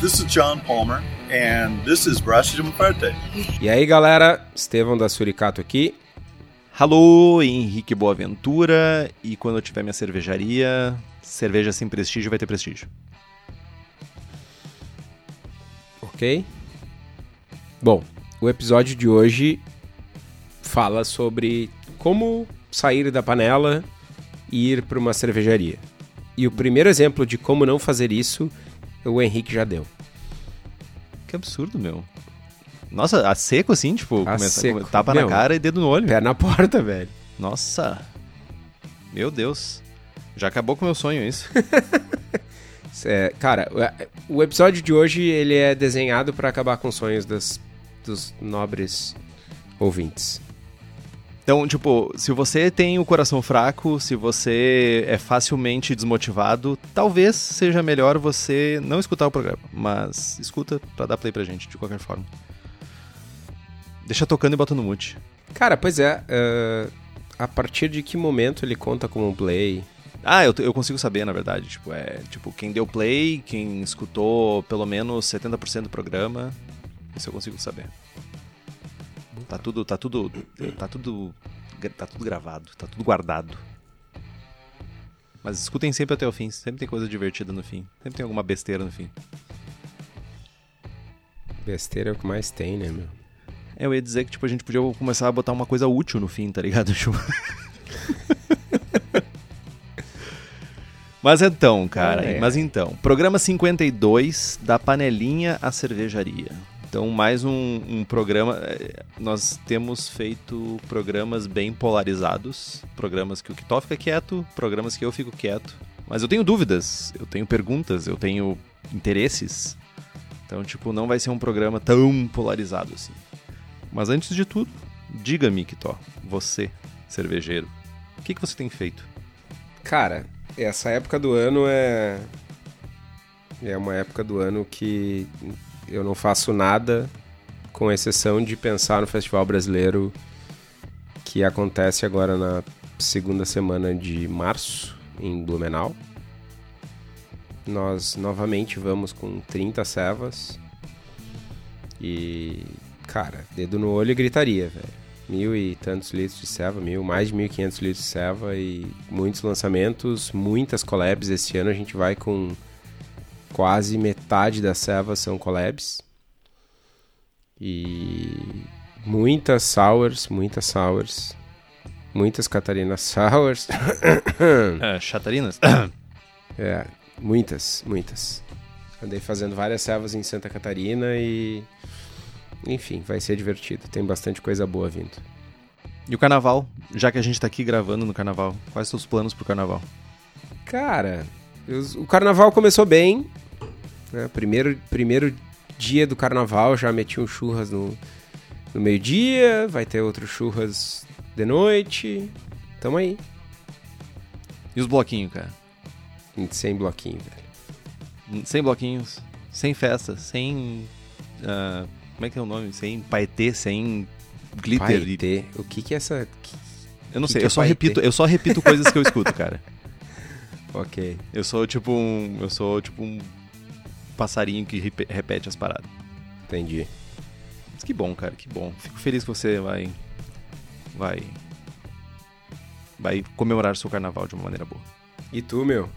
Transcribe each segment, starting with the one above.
This is John Palmer, and this is Braço de. E aí, galera, Estevão da Suricato aqui. Alô, Henrique Boaventura. E quando eu tiver minha cervejaria, cerveja sem prestígio vai ter prestígio. Ok? Bom, o episódio de hoje fala sobre como sair da panela e ir para uma cervejaria. E o primeiro exemplo de como não fazer isso, o Henrique já deu. Que absurdo, meu. Nossa, a seco assim, tipo, A começa, seco. tapa Meu. na cara e dedo no olho. Pé na porta, velho. Nossa. Meu Deus. Já acabou com o meu sonho isso. É, cara, o o episódio de hoje ele é desenhado para acabar com os sonhos das, dos nobres ouvintes. Então, tipo, se você tem o coração fraco, se você é facilmente desmotivado, talvez seja melhor você não escutar o programa, mas escuta pra dar play pra gente, de qualquer forma. Deixa tocando e bota no mute. Cara, pois é. ah, a partir de que momento ele conta como um play? Ah, eu, eu consigo saber, na verdade. Tipo, é, tipo, quem deu play, quem escutou pelo menos 70% do programa, isso eu consigo saber. Tá tudo, tá tudo, tá tudo, tá tudo gravado, tá tudo guardado. Mas escutem sempre até o fim, sempre tem coisa divertida no fim, sempre tem alguma besteira no fim. Besteira é o que mais tem, né, meu? É, eu ia dizer que tipo a gente podia começar a botar uma coisa útil no fim, tá ligado? Tipo... Mas então, cara, Ai, ai. mas então, programa 52 da panelinha à cervejaria. Então, mais um, um programa. eh, Nós temos feito programas bem polarizados. Programas que o Kitó fica quieto, programas que eu fico quieto. Mas eu tenho dúvidas, eu tenho perguntas, eu tenho interesses. Então, tipo, não vai ser um programa tão polarizado assim. Mas antes de tudo, diga-me, Kitó, você, cervejeiro, o que, que você tem feito? Cara, essa época do ano é. É uma época do ano que eu não faço nada, com exceção de pensar no Festival Brasileiro que acontece agora na segunda semana de março, em Blumenau. Nós novamente vamos com 30 cevas. E, cara, dedo no olho e gritaria, velho. Mil e tantos litros de ceva, mil, mais de 1.500 litros de ceva e muitos lançamentos, muitas collabs. Esse ano a gente vai com quase metade das cevas são collabs. E muitas sours, muitas sours, muitas Catarina sours. É, Chatarinas? É, muitas, muitas. Andei fazendo várias servas em Santa Catarina e. Enfim, vai ser divertido. Tem bastante coisa boa vindo. e o carnaval? Já que a gente tá aqui gravando no carnaval, quais são os planos pro carnaval? Cara, o carnaval começou bem. né? Primeiro, primeiro dia do carnaval já meti um churras no, no meio-dia. Vai ter outro churras de noite. Tamo aí. E os bloquinhos, cara? Sem bloquinho, velho. Sem bloquinhos, sem festa, sem. ah, como é que é o nome? Sem paetê, sem glitter. Paetê. O que que é essa. Eu não que sei, que eu é só paetê? repito, eu só repito coisas que eu escuto, cara. Ok. Eu sou tipo um. Eu sou tipo um passarinho que repe- repete as paradas. Entendi. Mas que bom, cara, que bom. Fico feliz que você vai. Vai. Vai comemorar seu carnaval de uma maneira boa. E tu, meu?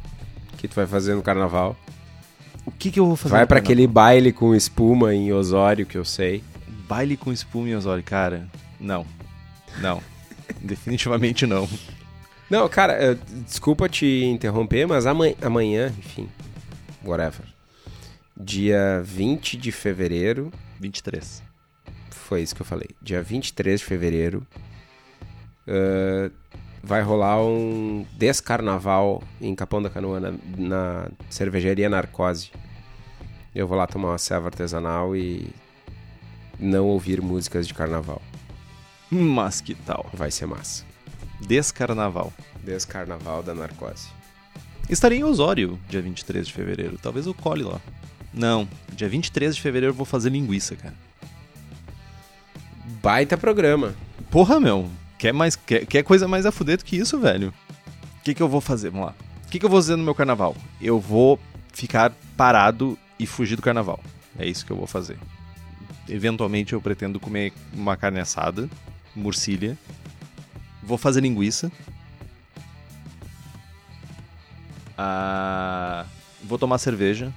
O que tu vai fazer no carnaval? O que, que eu vou fazer? Vai carnaval? aquele baile com espuma em Osório que eu sei. Baile com espuma e Osório, cara. Não. Não. Definitivamente não. Não, cara, eh, desculpa te interromper, mas amanhã, amanhã, enfim, whatever. Dia 20 de fevereiro, 23. foi isso que eu falei. Dia 23 de fevereiro, eh, vai rolar um descarnaval em Capão da Canoa, na, na cervejaria Narcose. Eu vou lá tomar uma serva artesanal e não ouvir músicas de carnaval. Mas que tal? Vai ser massa. Descarnaval. Descarnaval da Narcose. Estarei em Osório, dia 23 de fevereiro. Talvez eu cole lá. Não, dia 23 de fevereiro eu vou fazer linguiça, cara. Baita programa. Porra, meu. Quer, mais, quer, quer coisa mais a fuder do que isso, velho? O que, que eu vou fazer? Vamos lá. O que, que eu vou fazer no meu carnaval? Eu vou ficar parado e fugir do carnaval. É isso que eu vou fazer. Eventualmente eu pretendo comer uma carne assada, murcilha. Vou fazer linguiça. Ah, vou tomar cerveja.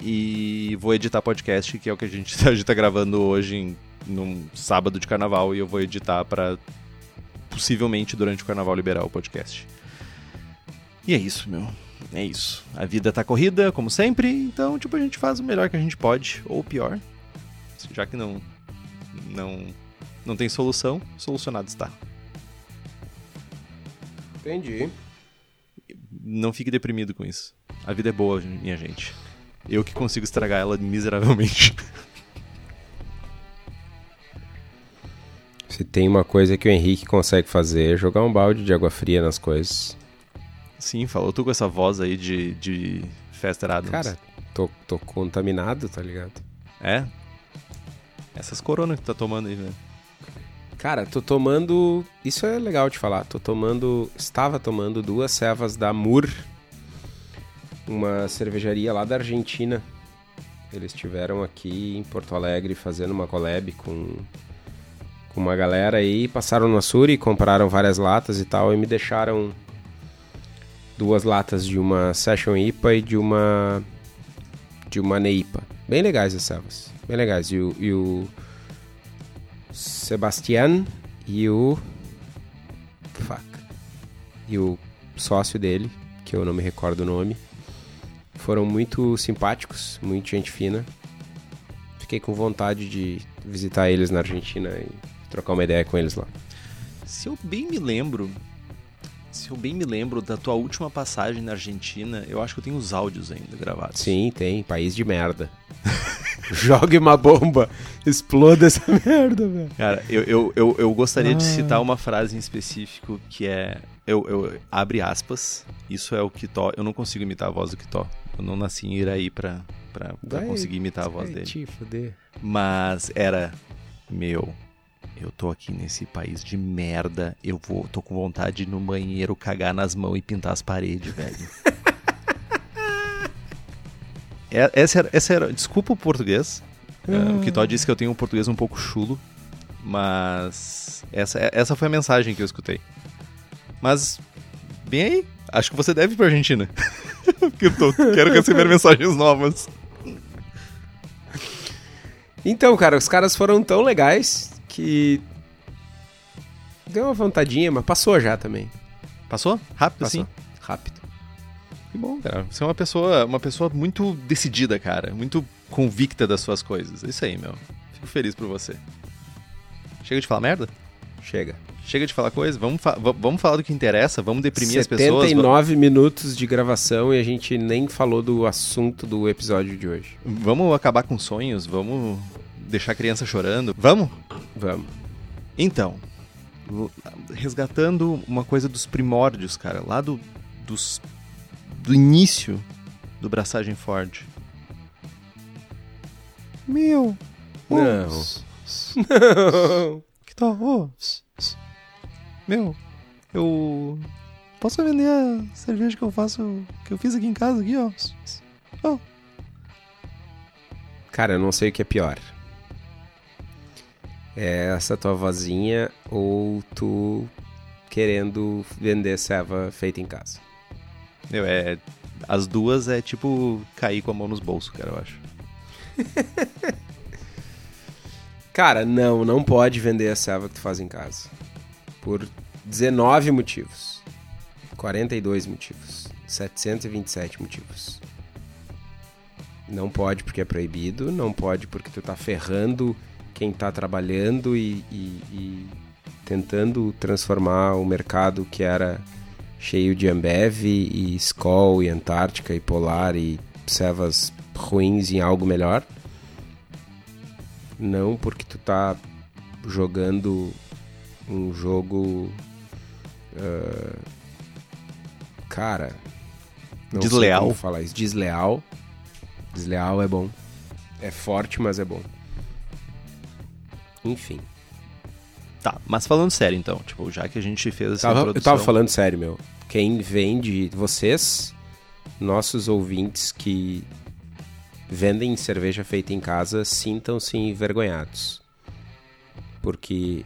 E vou editar podcast, que é o que a gente, gente tá gravando hoje, em, num sábado de carnaval. E eu vou editar para possivelmente durante o carnaval liberar o podcast. E é isso, meu. É isso. A vida tá corrida, como sempre, então, tipo, a gente faz o melhor que a gente pode, ou pior. Já que não não não tem solução, solucionado está. Entendi. Não fique deprimido com isso. A vida é boa, minha gente. Eu que consigo estragar ela miseravelmente. Se tem uma coisa que o Henrique consegue fazer, é jogar um balde de água fria nas coisas. Sim, falou tu com essa voz aí de, de Fester Adams. Cara, tô, tô contaminado, tá ligado? É? Essas coronas que tu tá tomando aí, velho. Cara, tô tomando. Isso é legal de falar. Tô tomando. Estava tomando duas cevas da Mur, uma cervejaria lá da Argentina. Eles estiveram aqui em Porto Alegre fazendo uma collab com, com uma galera aí. Passaram no Açuri, compraram várias latas e tal e me deixaram duas latas de uma Session IPA e de uma de uma Neipa. Bem legais as cevas, bem legais. E o, e o Sebastian e o fuck e o sócio dele, que eu não me recordo o nome, foram muito simpáticos, muito gente fina. Fiquei com vontade de visitar eles na Argentina e trocar uma ideia com eles lá. Se eu bem me lembro, se eu bem me lembro da tua última passagem na Argentina, eu acho que eu tenho os áudios ainda gravados. Sim, tem. País de merda. Jogue uma bomba. Exploda essa merda, velho. Cara, eu, eu, eu, eu gostaria ah. de citar uma frase em específico que é. Eu, eu, abre aspas. Isso é o Kitó. Eu não consigo imitar a voz do Kitó. Eu não nasci em Iraí pra, pra, pra conseguir imitar a voz dele. Te fuder. Mas era. Meu, eu tô aqui nesse país de merda, eu vou, tô com vontade de ir no banheiro, cagar nas mãos e pintar as paredes, velho. é, essa, era, essa era, desculpa o português, uh, o Kitó disse que eu tenho um português um pouco chulo, mas essa, essa foi a mensagem que eu escutei. Mas, bem aí, acho que você deve ir pra Argentina. Tô, quero receber mensagens novas. Então, cara, os caras foram tão legais que deu uma vontadinha, mas passou já também. Passou? Rápido Passou. assim? Rápido. Que bom, cara. Você é uma pessoa, uma pessoa muito decidida, cara. Muito convicta das suas coisas. É isso aí, meu. Fico feliz por você. Chega de falar merda? Chega. Chega de falar coisa? Vamos, fa vamos falar do que interessa? Vamos deprimir as pessoas? 79 minutos de gravação e a gente nem falou do assunto do episódio de hoje. Vamos acabar com sonhos? Vamos deixar a criança chorando? Vamos? Vamos. Então, resgatando uma coisa dos primórdios, cara, lá do, dos, do início do Braçagem Ford. Meu. Não. Não. Que tal? Oh. Meu, eu posso vender a cerveja que eu faço, que eu fiz aqui em casa aqui, ó. Oh. Cara, eu não sei o que é pior é essa tua vozinha ou tu querendo vender serva feita em casa? Meu, é. As duas é tipo cair com a mão nos bolsos, cara, eu acho. cara, não, não pode vender a serva que tu faz em casa. Por 19 motivos. 42 motivos. 727 motivos. Não pode porque é proibido, não pode porque tu tá ferrando quem está trabalhando e, e, e, tentando transformar o mercado que era cheio de Ambev e Skoll e Antártica e Polar e servas ruins em algo melhor. Não porque tu tá jogando um jogo uh, cara não desleal. falar isso. Desleal. Desleal é bom. É forte mas é bom. Enfim. Tá, mas falando sério então, tipo, já que a gente fez essa tava, introdução... Eu tava falando sério, meu. Quem vende, vocês, nossos ouvintes que vendem cerveja feita em casa sintam-se envergonhados. Porque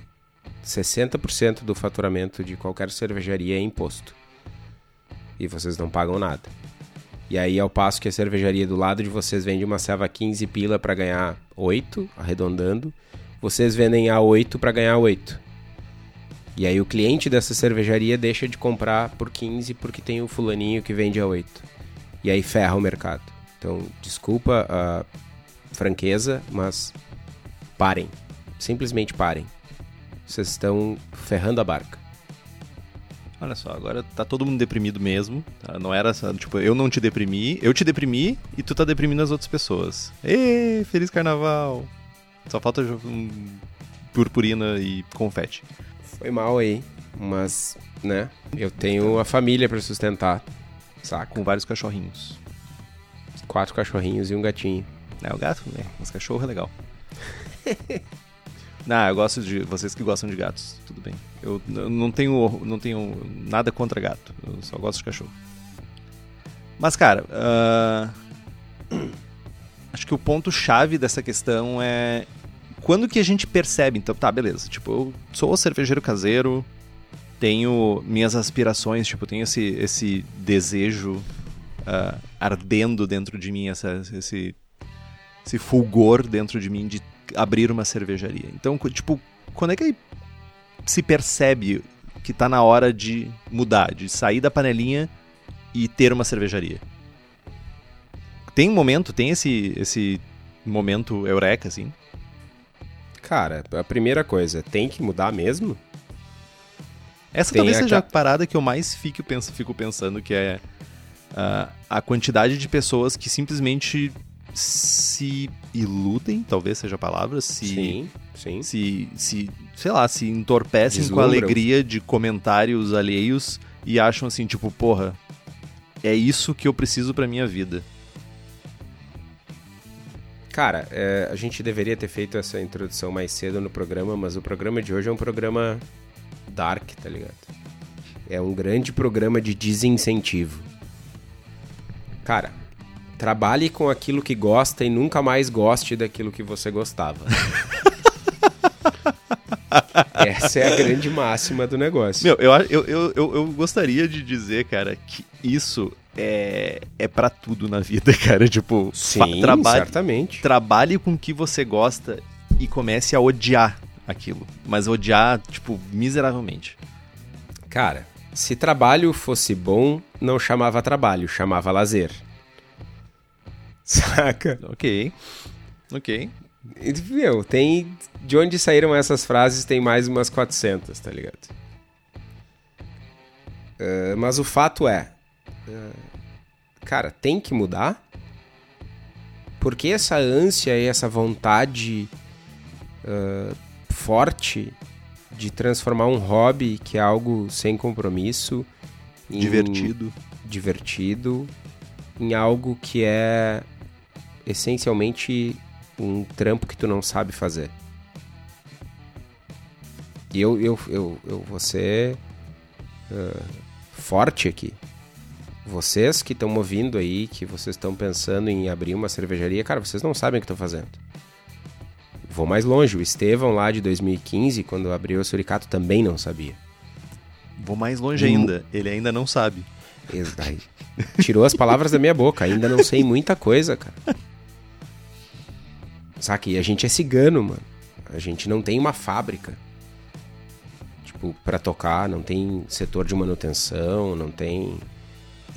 60% do faturamento de qualquer cervejaria é imposto. E vocês não pagam nada. E aí, ao passo que a cervejaria do lado de vocês vende uma ceva 15 pila para ganhar 8, arredondando, vocês vendem a 8 para ganhar 8. E aí o cliente dessa cervejaria deixa de comprar por 15 porque tem o fulaninho que vende a 8. E aí ferra o mercado. Então, desculpa a franqueza, mas parem. Simplesmente parem. Vocês estão ferrando a barca. Olha só, agora tá todo mundo deprimido mesmo. Tá? Não era tipo, eu não te deprimi, eu te deprimi e tu tá deprimindo as outras pessoas. Ê, feliz carnaval! Só falta um, purpurina e confete. Foi mal aí, mas, né? Eu tenho a família para sustentar, saca? Com vários cachorrinhos. Quatro cachorrinhos e um gatinho. É, o gato, né? Mas cachorro é legal. não, eu gosto de. Vocês que gostam de gatos, tudo bem. Eu não tenho, não tenho nada contra gato, eu só gosto de cachorro. Mas, cara, uh... acho que o ponto-chave dessa questão é quando que a gente percebe, então, tá, beleza, tipo, eu sou cervejeiro caseiro, tenho minhas aspirações, tipo, tenho esse, esse desejo uh, ardendo dentro de mim, essa, esse, esse fulgor dentro de mim de abrir uma cervejaria. Então, tipo, quando é que se percebe que tá na hora de mudar, de sair da panelinha e ter uma cervejaria? Tem um momento, tem esse, esse momento eureka, assim? Cara, a primeira coisa, tem que mudar mesmo? Essa tem talvez a... seja a parada que eu mais fico, penso, fico pensando, que é uh, a quantidade de pessoas que simplesmente se iludem, talvez seja a palavra, se, sim, sim. se, se sei lá, se entorpecem Deslumbram. com a alegria de comentários alheios e acham assim, tipo, porra, é isso que eu preciso para minha vida. Cara, é, a gente deveria ter feito essa introdução mais cedo no programa, mas o programa de hoje é um programa dark, tá ligado? É um grande programa de desincentivo. Cara, trabalhe com aquilo que gosta e nunca mais goste daquilo que você gostava. Essa é a grande máxima do negócio. Meu, eu, eu, eu, eu, eu gostaria de dizer, cara, que isso é, é para tudo na vida, cara. Tipo, Sim, trabalhe, certamente. Trabalhe com o que você gosta e comece a odiar aquilo. Mas odiar, tipo, miseravelmente. Cara, se trabalho fosse bom, não chamava trabalho, chamava lazer. Saca? Ok. Ok. Meu, tem. De onde saíram essas frases, tem mais umas 400, tá ligado? Uh, mas o fato é. Uh, cara, tem que mudar? Porque essa ânsia e essa vontade uh, forte de transformar um hobby que é algo sem compromisso em divertido divertido em algo que é essencialmente um trampo que tu não sabe fazer. E eu, eu, eu, eu vou ser uh, forte aqui vocês que estão ouvindo aí, que vocês estão pensando em abrir uma cervejaria, cara, vocês não sabem o que estão fazendo. Vou mais longe, o Estevão lá de 2015, quando abriu o Suricato, também não sabia. Vou mais longe hum. ainda, ele ainda não sabe. Aí, tirou as palavras da minha boca, ainda não sei muita coisa, cara. Saca? E a gente é cigano, mano. A gente não tem uma fábrica. Tipo, pra tocar, não tem setor de manutenção, não tem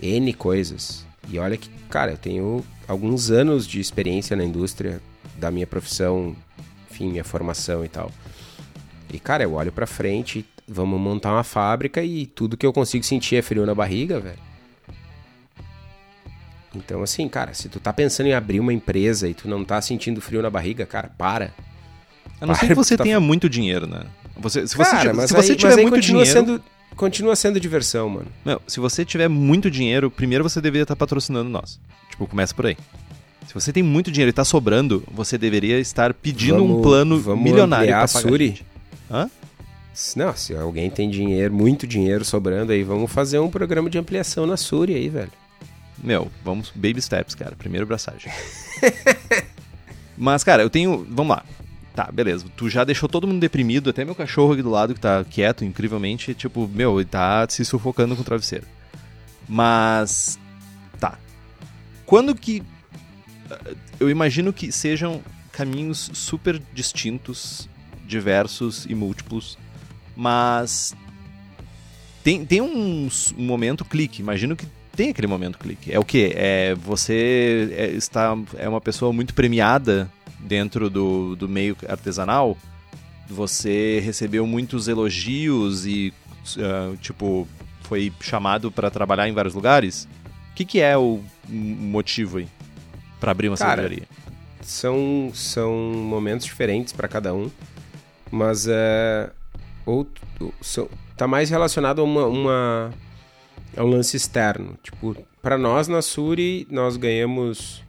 N coisas. E olha que, cara, eu tenho alguns anos de experiência na indústria da minha profissão, enfim, minha formação e tal. E, cara, eu olho pra frente, vamos montar uma fábrica e tudo que eu consigo sentir é frio na barriga, velho. Então, assim, cara, se tu tá pensando em abrir uma empresa e tu não tá sentindo frio na barriga, cara, para. A não ser que você tá... tenha muito dinheiro, né? Você, se você, cara, se você aí, tiver muito dinheiro... Sendo continua sendo diversão, mano. Meu, se você tiver muito dinheiro, primeiro você deveria estar patrocinando nós. Tipo, começa por aí. Se você tem muito dinheiro e tá sobrando, você deveria estar pedindo vamos, um plano vamos milionário pra pagar Suri? Hã? Não, se alguém tem dinheiro, muito dinheiro sobrando aí, vamos fazer um programa de ampliação na Suri aí, velho. meu, vamos baby steps, cara. Primeiro braçagem. Mas, cara, eu tenho. Vamos lá. Tá, beleza. Tu já deixou todo mundo deprimido, até meu cachorro aqui do lado que tá quieto, incrivelmente, tipo, meu, ele tá se sufocando com o travesseiro. Mas. Tá. Quando que. Eu imagino que sejam caminhos super distintos, diversos e múltiplos, mas. Tem, tem um, um momento clique, imagino que tem aquele momento clique. É o que? É você é, está é uma pessoa muito premiada dentro do, do meio artesanal. Você recebeu muitos elogios e uh, tipo foi chamado para trabalhar em vários lugares. O que, que é o motivo aí para abrir uma Cara, cervejaria? São são momentos diferentes para cada um, mas é ou são, tá mais relacionado a uma, uma é um lance externo. Tipo, para nós na Suri, nós ganhamos.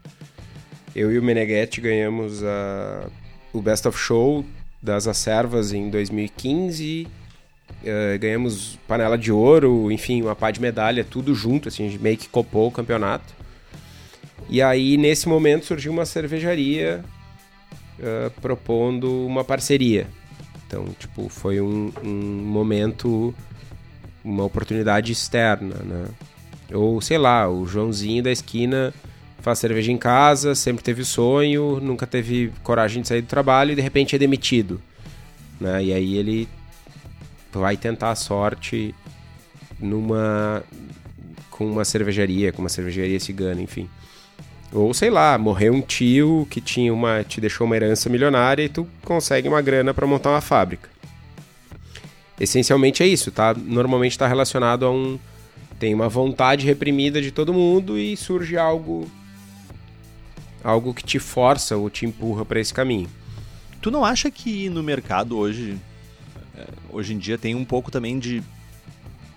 Eu e o Meneghetti ganhamos a, o Best of Show das Acervas em 2015. Uh, eh, ganhamos panela de ouro, enfim, uma pá de medalha, tudo junto, assim, a gente meio que copou o campeonato. E aí, nesse momento, surgiu uma cervejaria uh, propondo uma parceria. Então, tipo, foi um, um momento uma oportunidade externa, né? Ou sei lá, o Joãozinho da esquina faz cerveja em casa, sempre teve o sonho, nunca teve coragem de sair do trabalho e de repente é demitido, né? E aí ele vai tentar a sorte numa com uma cervejaria, com uma cervejaria cigana, enfim. Ou sei lá, morreu um tio que tinha uma te deixou uma herança milionária e tu consegue uma grana para montar uma fábrica essencialmente é isso, tá? Normalmente está relacionado a um tem uma vontade reprimida de todo mundo e surge algo algo que te força ou te empurra para esse caminho. Tu não acha que no mercado hoje é, hoje em dia tem um pouco também de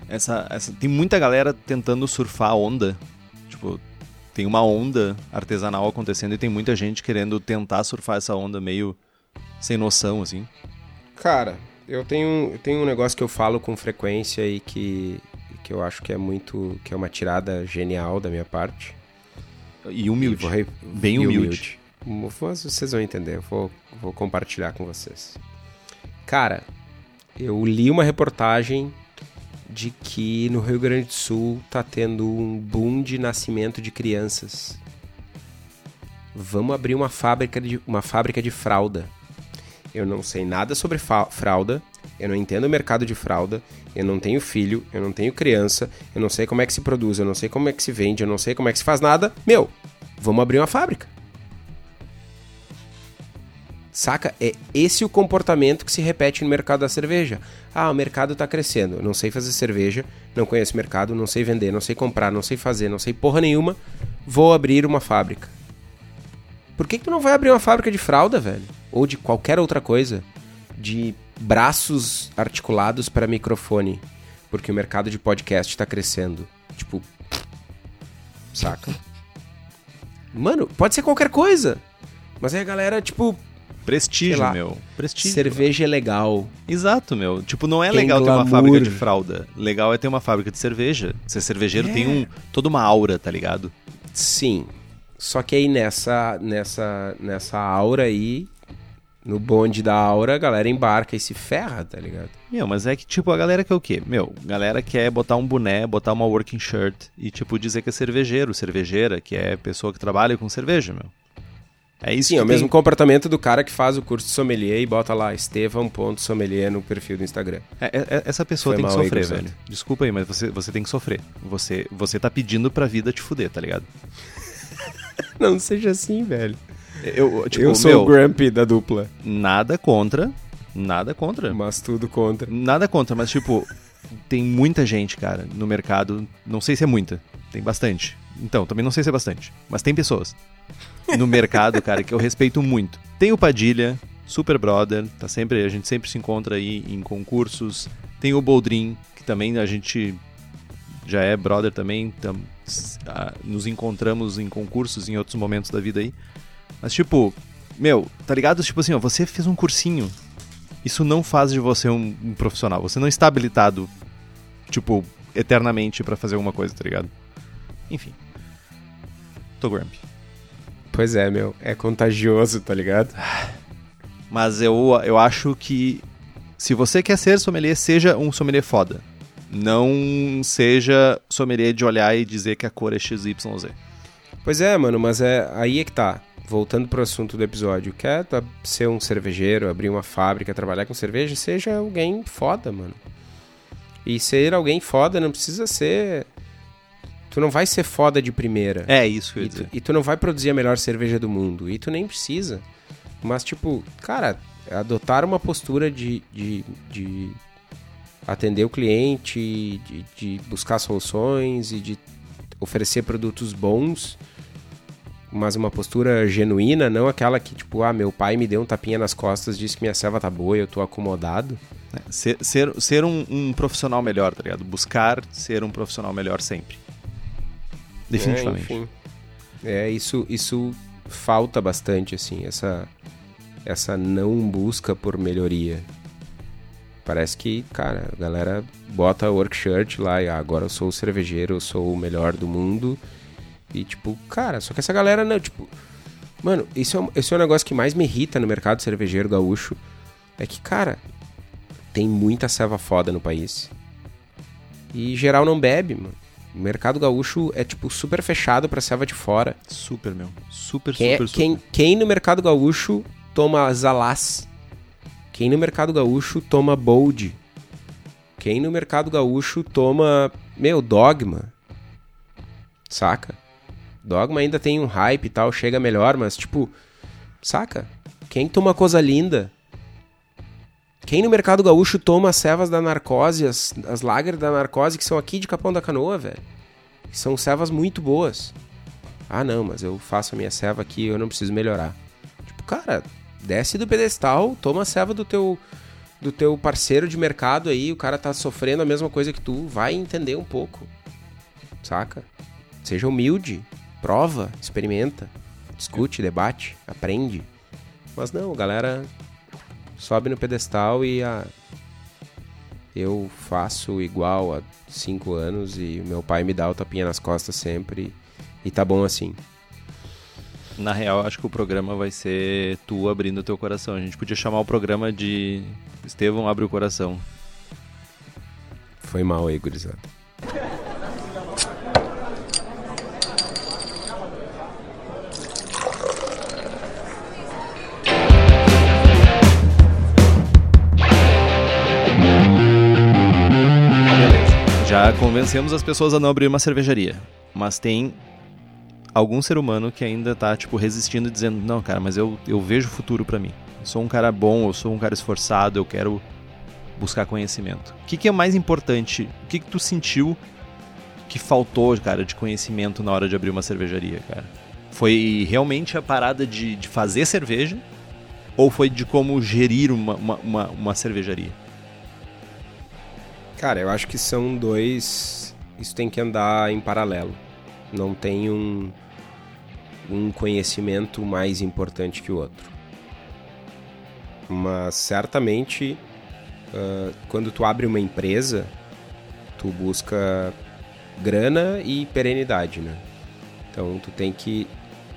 essa, essa tem muita galera tentando surfar a onda, tipo, tem uma onda artesanal acontecendo e tem muita gente querendo tentar surfar essa onda meio sem noção assim. Cara, eu tenho, eu tenho um negócio que eu falo com frequência e que, que eu acho que é muito. que é uma tirada genial da minha parte. E humilde. E Bem humilde. humilde. Vocês vão entender, eu vou, vou compartilhar com vocês. Cara, eu li uma reportagem de que no Rio Grande do Sul tá tendo um boom de nascimento de crianças. Vamos abrir uma fábrica de, uma fábrica de fralda eu não sei nada sobre fralda, eu não entendo o mercado de fralda, eu não tenho filho, eu não tenho criança, eu não sei como é que se produz, eu não sei como é que se vende, eu não sei como é que se faz nada. Meu, vamos abrir uma fábrica. Saca? É esse o comportamento que se repete no mercado da cerveja. Ah, o mercado está crescendo. Não sei fazer cerveja, não conheço o mercado, não sei vender, não sei comprar, não sei fazer, não sei porra nenhuma. Vou abrir uma fábrica. Por que, que tu não vai abrir uma fábrica de fralda, velho? Ou de qualquer outra coisa? De braços articulados para microfone. Porque o mercado de podcast está crescendo. Tipo. Saca? Mano, pode ser qualquer coisa. Mas aí a galera, tipo. Prestígio, lá, meu. Prestígio. Cerveja é legal. Exato, meu. Tipo, não é tem legal glamour. ter uma fábrica de fralda. Legal é ter uma fábrica de cerveja. Ser cervejeiro é. tem um, toda uma aura, tá ligado? Sim. Só que aí nessa, nessa, nessa aura aí, no bonde da aura, a galera embarca e se ferra, tá ligado? Meu, mas é que, tipo, a galera quer o quê? Meu, a galera quer botar um boné, botar uma working shirt e, tipo, dizer que é cervejeiro, cervejeira, que é pessoa que trabalha com cerveja, meu. É isso Sim, é o tem... mesmo comportamento do cara que faz o curso de sommelier e bota lá Estevam.sommelier no perfil do Instagram. É, é, essa pessoa Foi tem que sofrer, aí, velho. Desculpa aí, mas você, você tem que sofrer. Você, você tá pedindo pra vida te fuder, tá ligado? não seja assim, velho. Eu, tipo, eu sou meu, o Grumpy da dupla. Nada contra. Nada contra. Mas tudo contra. Nada contra, mas tipo, tem muita gente, cara, no mercado. Não sei se é muita. Tem bastante. Então, também não sei se é bastante. Mas tem pessoas no mercado, cara, que eu respeito muito. Tem o Padilha, super brother, tá sempre, a gente sempre se encontra aí em concursos. Tem o Boldrin, que também a gente já é brother também, tam, nos encontramos em concursos em outros momentos da vida aí. Mas, tipo, meu, tá ligado? Tipo assim, ó, você fez um cursinho. Isso não faz de você um, um profissional. Você não está habilitado, tipo, eternamente para fazer alguma coisa, tá ligado? Enfim. tô grumpy. Pois é, meu. É contagioso, tá ligado? Mas eu, eu acho que se você quer ser sommelier, seja um sommelier foda. Não seja sommelier de olhar e dizer que a cor é XYZ. Pois é, mano, mas é aí é que tá. Voltando pro assunto do episódio, quer ser um cervejeiro, abrir uma fábrica, trabalhar com cerveja, seja alguém foda, mano. E ser alguém foda não precisa ser. Tu não vai ser foda de primeira. É isso que eu ia E tu, e tu não vai produzir a melhor cerveja do mundo. E tu nem precisa. Mas, tipo, cara, adotar uma postura de, de, de atender o cliente, de, de buscar soluções e de oferecer produtos bons, mas uma postura genuína, não aquela que, tipo, ah, meu pai me deu um tapinha nas costas, disse que minha serva tá boa e eu tô acomodado. É, Ser, ser, ser um, um profissional melhor, tá ligado? Buscar ser um profissional melhor sempre. Definitivamente. É, enfim. É, isso, isso falta bastante, assim, essa, essa não busca por melhoria. Parece que, cara, a galera bota work shirt lá e ah, agora eu sou o cervejeiro, eu sou o melhor do mundo. E tipo, cara, só que essa galera não, tipo. Mano, isso é, um- esse é um negócio que mais me irrita no mercado cervejeiro gaúcho. É que, cara, tem muita ceva foda no país. E geral não bebe, mano. O mercado gaúcho é, tipo, super fechado pra ceva de fora. Super, meu. Super, Quem, é- super, super. quem, quem no mercado gaúcho toma Zalás? Quem no mercado gaúcho toma Bold? Quem no mercado gaúcho toma, meu, Dogma? Saca? Dogma ainda tem um hype e tal, chega melhor, mas tipo, saca? Quem toma coisa linda? Quem no mercado gaúcho toma as cevas da narcose, as, as lager da narcose que são aqui de Capão da Canoa, velho? São cevas muito boas. Ah, não, mas eu faço a minha ceva aqui eu não preciso melhorar. Tipo, cara, desce do pedestal, toma a ceva do teu do teu parceiro de mercado aí, o cara tá sofrendo a mesma coisa que tu, vai entender um pouco. Saca? Seja humilde, prova, experimenta, discute, debate, aprende. Mas não, a galera sobe no pedestal e a eu faço igual há cinco anos e meu pai me dá o tapinha nas costas sempre e tá bom assim. Na real, acho que o programa vai ser tu abrindo o teu coração. A gente podia chamar o programa de Estevão abre o coração. Foi mal aí, gurizada. Convencemos as pessoas a não abrir uma cervejaria. Mas tem algum ser humano que ainda tá, tipo, resistindo e dizendo, não, cara, mas eu, eu vejo futuro pra mim. Eu sou um cara bom, eu sou um cara esforçado, eu quero buscar conhecimento. O que, que é mais importante? O que, que tu sentiu que faltou, cara, de conhecimento na hora de abrir uma cervejaria, cara? Foi realmente a parada de, de fazer cerveja? Ou foi de como gerir uma, uma, uma, uma cervejaria? Cara, eu acho que são dois. Isso tem que andar em paralelo. Não tem um, um conhecimento mais importante que o outro. Mas certamente, ah, quando tu abre uma empresa, tu busca grana e perenidade, né? Então tu tem que,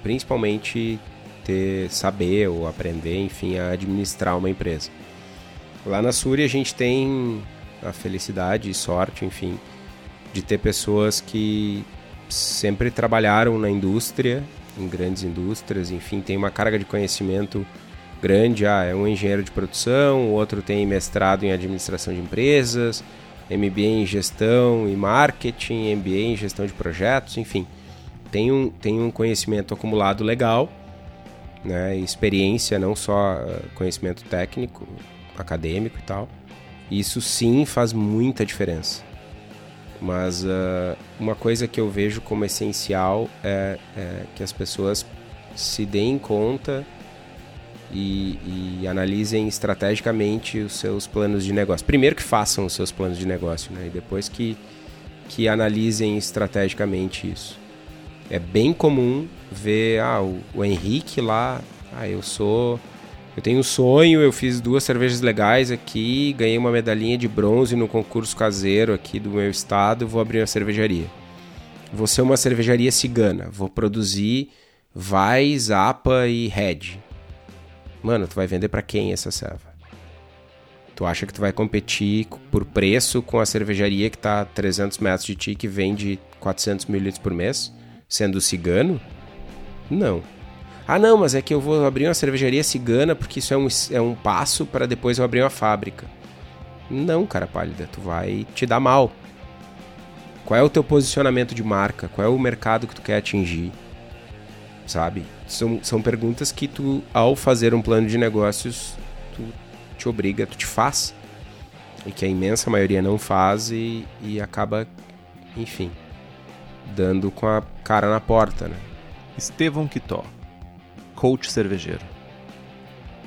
principalmente, ter saber ou aprender, enfim, a administrar uma empresa. Lá na Suri a gente tem a felicidade e sorte, enfim, de ter pessoas que sempre trabalharam na indústria, em grandes indústrias, enfim, tem uma carga de conhecimento grande. Ah, é um engenheiro de produção, o outro tem mestrado em administração de empresas, MBA em gestão e marketing, MBA em gestão de projetos, enfim, tem um, tem um conhecimento acumulado legal, né, experiência, não só ah, conhecimento técnico, acadêmico e tal. Isso sim faz muita diferença. Mas ah, uma coisa que eu vejo como essencial é, é que as pessoas se deem conta e, e analisem estrategicamente os seus planos de negócio. Primeiro que façam os seus planos de negócio, né? E depois que, que analisem estrategicamente isso. É bem comum ver ah, o, o Henrique lá, ah, eu sou eu tenho um sonho, eu fiz duas cervejas legais aqui, ganhei uma medalhinha de bronze no concurso caseiro aqui do meu estado, vou abrir uma cervejaria. vou ser uma cervejaria cigana, vou produzir Vai, Zapa e Red. Mano, tu vai vender para quem essa serva? Tu acha que tu vai competir por preço com a cervejaria que tá a 300 metros de ti que vende 400 mil litros por mês, sendo cigano? Não. Ah, não, mas é que eu vou abrir uma cervejaria cigana porque isso é um, é um passo para depois eu abrir uma fábrica. Não, cara pálida, tu vai te dar mal. Qual é o teu posicionamento de marca? Qual é o mercado que tu quer atingir? Sabe? São, são perguntas que tu, ao fazer um plano de negócios, tu te obriga, tu te faz. E que a imensa maioria não faz e, e acaba, enfim, dando com a cara na porta, né? Estevão Quitó, coach cervejeiro.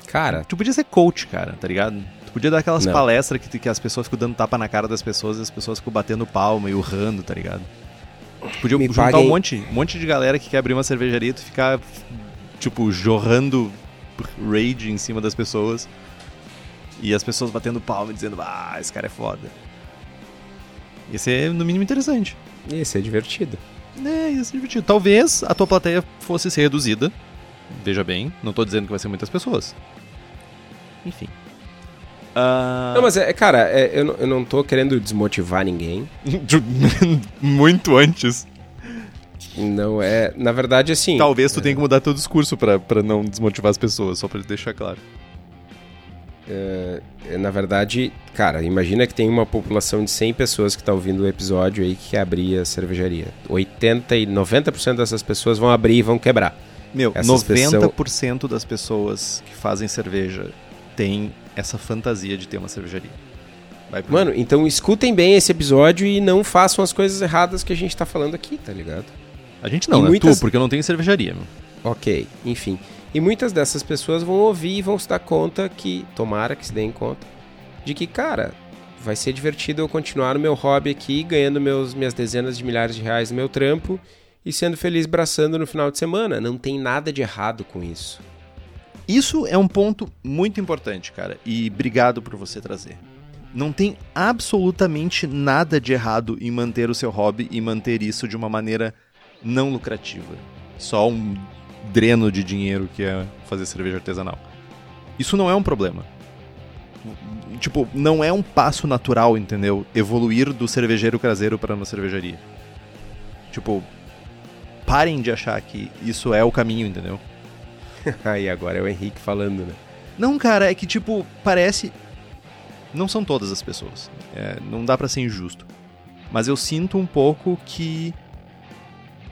Cara, Tu podia ser coach, cara, tá ligado? Tu podia dar aquelas Não. palestras que, que as pessoas ficam dando tapa na cara das pessoas e as pessoas ficam batendo palma e urrando, tá ligado? Tu podia Me juntar paguem- um monte, um monte de galera que quer abrir uma cervejaria e tu ficar, tipo, jorrando rage em cima das pessoas e as pessoas batendo palma e dizendo, ah, esse cara é foda. Ia ser, no mínimo, interessante. esse é divertido. É, ia ser divertido. Talvez a tua plateia fosse ser reduzida. Veja bem, não tô dizendo que vai ser muitas pessoas. Enfim. Ah, Não, mas é, cara, é, eu, não- eu não tô querendo desmotivar ninguém. Muito antes. Não é. Na verdade, assim. Talvez tu tenha que mudar teu discurso pra, pra não desmotivar as pessoas, só pra deixar claro. é, na verdade, cara, imagina que tem uma população de 100 pessoas que tá ouvindo o episódio aí que quer abrir a cervejaria. 80 e 90% dessas pessoas vão abrir e vão quebrar. Meu, Essas 90% das pessoas que fazem cerveja tem essa fantasia de ter uma cervejaria. Mano, então escutem bem esse episódio e não façam as coisas erradas que a gente tá falando aqui, tá ligado? a gente não, e né? muitas- Tu, porque eu não tenho cervejaria, meu. Ok, enfim. E muitas dessas pessoas vão ouvir e vão se dar conta que, tomara que se deem conta, de que, cara, vai ser divertido eu continuar no meu hobby aqui, ganhando meus, minhas dezenas de milhares de reais no meu trampo e sendo feliz braçando no final de semana. Não tem nada de errado com isso. Isso é um ponto muito importante, cara, e obrigado por você trazer. Não tem absolutamente nada de errado em manter o seu hobby e manter isso de uma maneira não lucrativa. Só um dreno de dinheiro que é fazer cerveja artesanal. Isso não é um problema. Tipo, não é um passo natural, entendeu? Evoluir do cervejeiro caseiro para uma cervejaria. Tipo, parem de achar que isso é o caminho, entendeu? Aí agora é o Henrique falando, né? Não, cara, é que tipo, parece. Não são todas as pessoas. É, não dá pra ser injusto. Mas eu sinto um pouco que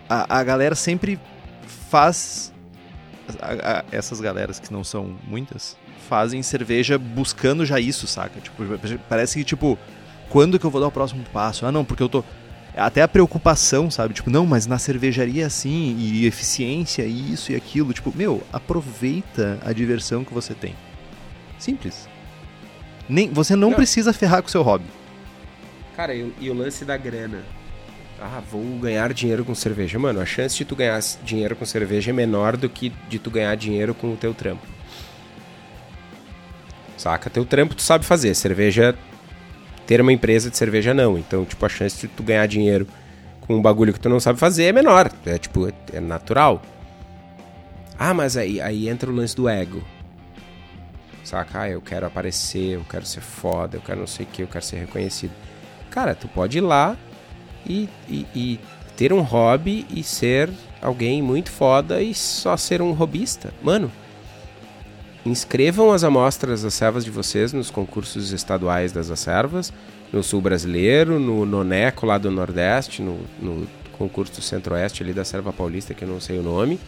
a, a galera sempre faz. a- a- essas galeras que não são muitas fazem cerveja buscando já isso, saca? Tipo, parece que, tipo, quando que eu vou dar o próximo passo? Ah, não, porque eu tô. Até a preocupação, sabe? Tipo, não, mas na cervejaria é assim, e eficiência, e isso e aquilo. Tipo, meu, aproveita a diversão que você tem. Simples. Nem, você não, Não. precisa ferrar com o seu hobby. Cara, e, o- e o lance da grana? Ah, vou ganhar dinheiro com cerveja. Mano, a chance de tu ganhar dinheiro com cerveja é menor do que de tu ganhar dinheiro com o teu trampo. Saca? Teu trampo tu sabe fazer. Cerveja. Ter uma empresa de cerveja não. Então, tipo, a chance de tu ganhar dinheiro com um bagulho que tu não sabe fazer é menor. É tipo, é, é natural. Ah, mas aí, aí entra o lance do ego. Saca? Ah, eu quero aparecer, eu quero ser foda, eu quero não sei o que, eu quero ser reconhecido. Cara, tu pode ir lá e, e- e ter um hobby e ser alguém muito foda e só ser um hobbyista. Mano, inscrevam as amostras das servas de vocês nos concursos estaduais das acervas, no Sul Brasileiro, no Noneco lá do Nordeste, no, no concurso Centro-Oeste ali da Serva Paulista, que eu não sei o nome.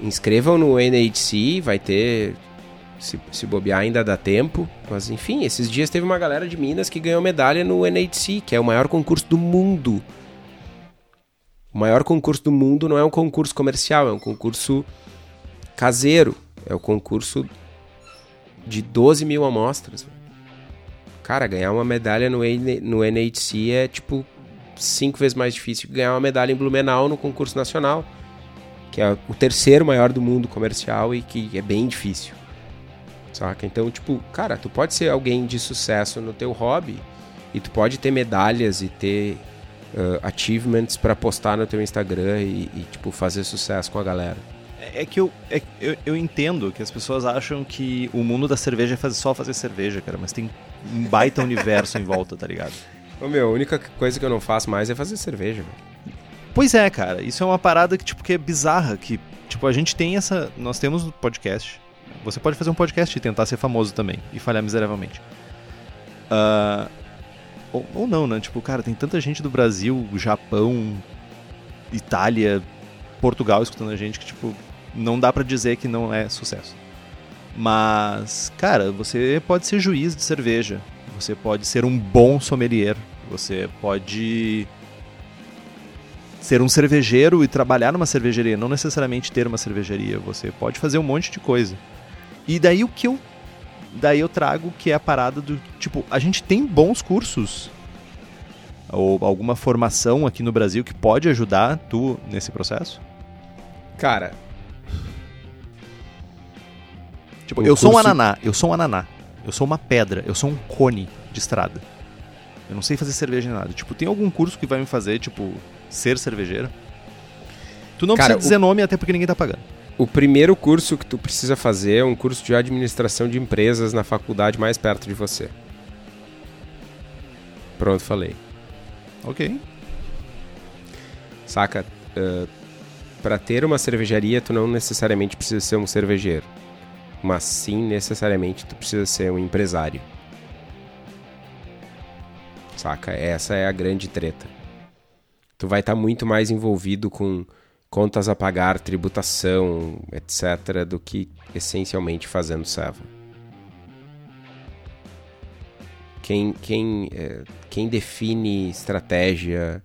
Inscrevam no NHC, vai ter se, se bobear ainda dá tempo. Mas enfim, esses dias teve uma galera de Minas que ganhou medalha no NHC, que é o maior concurso do mundo. O maior concurso do mundo não é um concurso comercial, é um concurso caseiro. É o concurso de 12 mil amostras. Cara, ganhar uma medalha no, no NHC é tipo cinco vezes mais difícil que ganhar uma medalha em Blumenau no concurso nacional. Que é o terceiro maior do mundo comercial e que é bem difícil. Saca? Então, tipo, cara, tu pode ser alguém de sucesso no teu hobby e tu pode ter medalhas e ter uh, achievements para postar no teu Instagram e, e, tipo, fazer sucesso com a galera. É, que eu, é, eu, eu entendo que as pessoas acham que o mundo da cerveja é só fazer cerveja, cara, mas tem um baita universo em volta, tá ligado? Ô meu, a única coisa que eu não faço mais é fazer cerveja, velho. Pois é, cara, isso é uma parada que, tipo, que é bizarra, que, tipo, a gente tem essa... Nós temos um podcast, você pode fazer um podcast e tentar ser famoso também, e falhar miseravelmente. Uh, ou, ou não, né? Tipo, cara, tem tanta gente do Brasil, Japão, Itália, Portugal escutando a gente que, tipo, não dá para dizer que não é sucesso. Mas, cara, você pode ser juiz de cerveja, você pode ser um bom sommelier, você pode ser um cervejeiro e trabalhar numa cervejaria, não necessariamente ter uma cervejaria, você pode fazer um monte de coisa. E daí o que eu daí eu trago que é a parada do tipo, a gente tem bons cursos ou alguma formação aqui no Brasil que pode ajudar tu nesse processo? Cara, tipo, eu curso... sou um ananá, eu sou um ananá. Eu sou uma pedra, eu sou um cone de estrada. Eu não sei fazer cerveja nem nada. Tipo, tem algum curso que vai me fazer, tipo, ser cervejeiro? Tu não Cara, precisa dizer o... nome até porque ninguém tá pagando. O primeiro curso que tu precisa fazer é um curso de administração de empresas na faculdade mais perto de você. Pronto, falei. Ok. Saca? Uh, para ter uma cervejaria, tu não necessariamente precisa ser um cervejeiro. Mas sim, necessariamente, tu precisa ser um empresário. Saca? Essa é a grande treta. Tu vai estar tá muito mais envolvido com contas a pagar, tributação, etc., do que essencialmente fazendo serva. Quem, quem, é, quem define estratégia,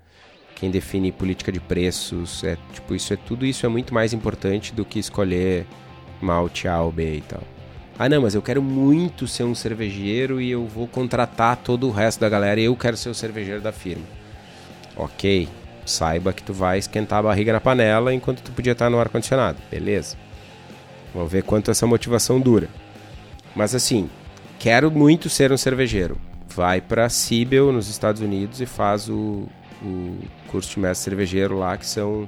quem define política de preços, é tipo isso é tudo isso é muito mais importante do que escolher malte A B e tal. Ah, não, mas eu quero muito ser um cervejeiro e eu vou contratar todo o resto da galera e eu quero ser o cervejeiro da firma. Ok, saiba que tu vai esquentar a barriga na panela enquanto tu podia estar no ar condicionado, beleza? Vamos ver quanto essa motivação dura. Mas assim, quero muito ser um cervejeiro. Vai para Sibel nos Estados Unidos e faz o, o curso de mestre cervejeiro lá que são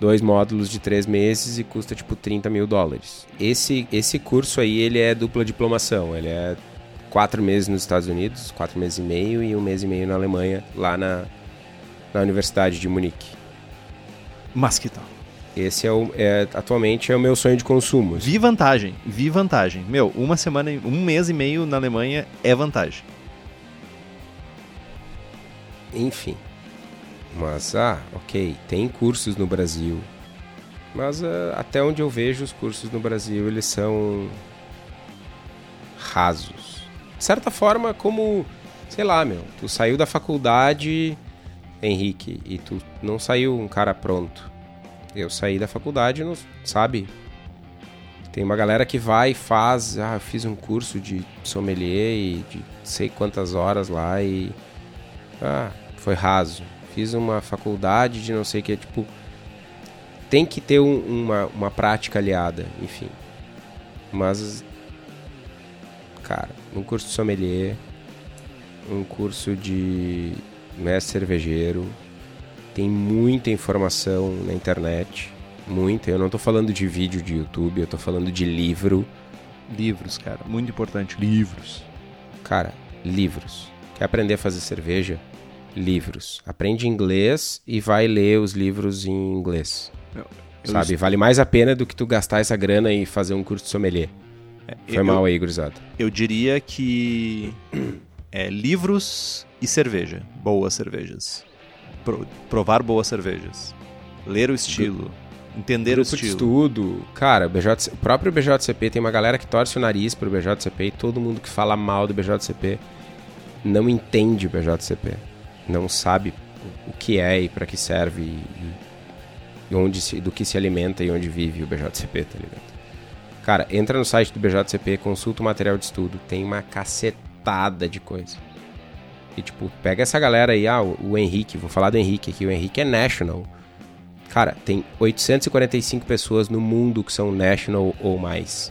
dois módulos de três meses e custa tipo 30 mil dólares. Esse, esse curso aí ele é dupla diplomação, ele é quatro meses nos Estados Unidos, quatro meses e meio e um mês e meio na Alemanha, lá na, na Universidade de Munique. Mas que tal? Esse é, o, é atualmente é o meu sonho de consumo. Vi vantagem, vi vantagem. Meu, uma semana, um mês e meio na Alemanha é vantagem. Enfim. Mas, ah, ok, tem cursos no Brasil. Mas uh, até onde eu vejo os cursos no Brasil, eles são rasos. De certa forma, como, sei lá, meu, tu saiu da faculdade Henrique, e tu não saiu um cara pronto. Eu saí da faculdade, não, sabe? Tem uma galera que vai e faz, ah, eu fiz um curso de sommelier e de sei quantas horas lá e ah, foi raso. Fiz uma faculdade de não sei o que, tipo tem que ter um, uma, uma prática aliada, enfim. Mas cara, um curso de sommelier, um curso de mestre cervejeiro, tem muita informação na internet, muita. Eu não estou falando de vídeo de YouTube, eu estou falando de livro. Livros, cara, muito importante, livros. Cara, livros. Quer aprender a fazer cerveja? Livros. Aprende inglês e vai ler os livros em inglês. Eu, eu Sabe, vale mais a pena do que tu gastar essa grana e fazer um curso de sommelier. É, Foi eu, mal aí, gurizada. Eu diria que é, livros e cerveja. Boas cervejas. Pro, provar boas cervejas. Ler o estilo. entender Grupo o estilo. De estudo. Cara, o, BJ, o próprio BJCP tem uma galera que torce o nariz pro BJCP e todo mundo que fala mal do BJCP não entende o BJCP. Não sabe o que é e para que serve e, onde se, do que se alimenta e onde vive o BJCP, tá ligado? Cara, entra no site do BJCP, consulta o material de estudo, tem uma cacetada de coisa. E, tipo, pega essa galera aí, ah, o, Henrique, vou falar do Henrique aqui, o Henrique é national. Cara, tem 845 pessoas no mundo que são national ou mais.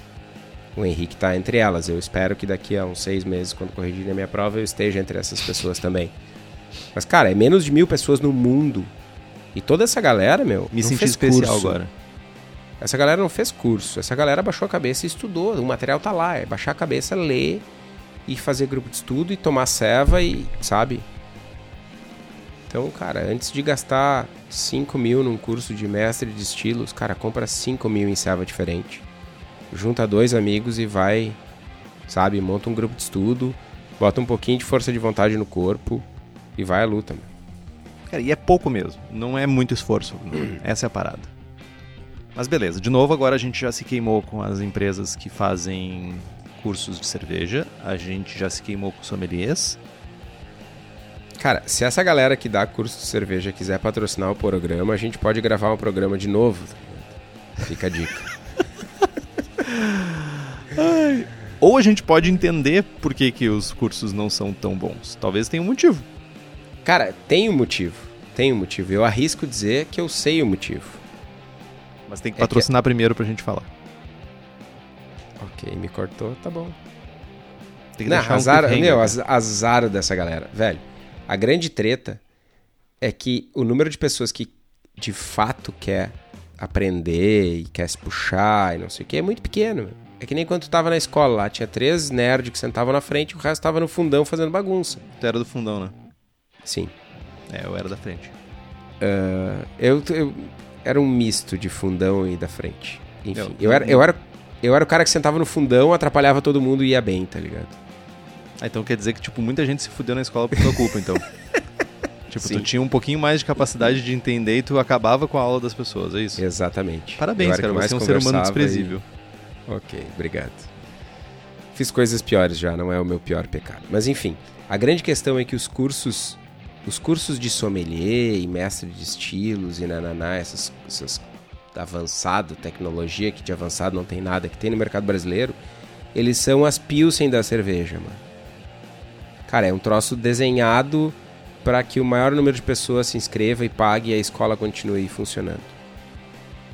O Henrique tá entre elas. Eu espero que daqui a uns seis meses, quando corrigir a minha prova, eu esteja entre essas pessoas também. Mas, cara, é menos de mil pessoas no mundo. E toda essa galera, meu. Me não senti fez especial curso. agora. Essa galera não fez curso. Essa galera baixou a cabeça e estudou. O material tá lá. É baixar a cabeça, ler e fazer grupo de estudo e tomar ceva e, sabe? Então, cara, antes de gastar 5 mil num curso de mestre de estilos, cara, compra 5 mil em ceva diferente. Junta dois amigos e vai, sabe? Monta um grupo de estudo, bota um pouquinho de força de vontade no corpo e vai à luta, meu. Cara, e é pouco mesmo. Não é muito esforço. Essa é a parada. Mas beleza, de novo, agora a gente já se queimou com as empresas que fazem cursos de cerveja. A gente já se queimou com sommeliers. Cara, se essa galera que dá curso de cerveja quiser patrocinar o programa, a gente pode gravar um programa de novo. tá? Fica a dica. Ou a gente pode entender por que, que os cursos não são tão bons. Talvez tenha um motivo. Cara, tem um motivo. Tem um motivo. Eu arrisco dizer que eu sei o motivo. Mas tem que É patrocinar primeiro pra gente falar. Ok, me cortou, tá bom. Tem que Não, um azar, cliffhanger, meu, azar dessa galera. Velho, a grande treta é que o número de pessoas que de fato quer aprender e quer se puxar e não sei o que é muito pequeno. meu. É que nem quando tu tava na escola lá, tinha três nerds que sentavam na frente e o resto tava no fundão fazendo bagunça. Tu era do fundão, né? Sim. É, eu era da frente. Eu, eu era um misto de fundão e da frente. Enfim, Eu- eu, era, eu, era, eu era o cara que sentava no fundão, atrapalhava todo mundo e ia bem, tá ligado? Ah, então quer dizer que, tipo, muita gente se fudeu na escola por tua culpa, então. tipo, Sim. tu tinha um pouquinho mais de capacidade de entender e tu acabava com a aula das pessoas, é isso? Exatamente. Parabéns, cara, você é um ser humano conversava e- desprezível. Ok, obrigado. Fiz coisas piores já, não é o meu pior pecado. Mas enfim, a grande questão é que os cursos, os cursos de sommelier e mestre de estilos e nananá, essas, essas avançado, tecnologia que de avançado não tem nada, que tem no mercado brasileiro, eles são as Pilsen da cerveja, mano. Cara, é um troço desenhado para que o maior número de pessoas se inscreva e pague e a escola continue funcionando.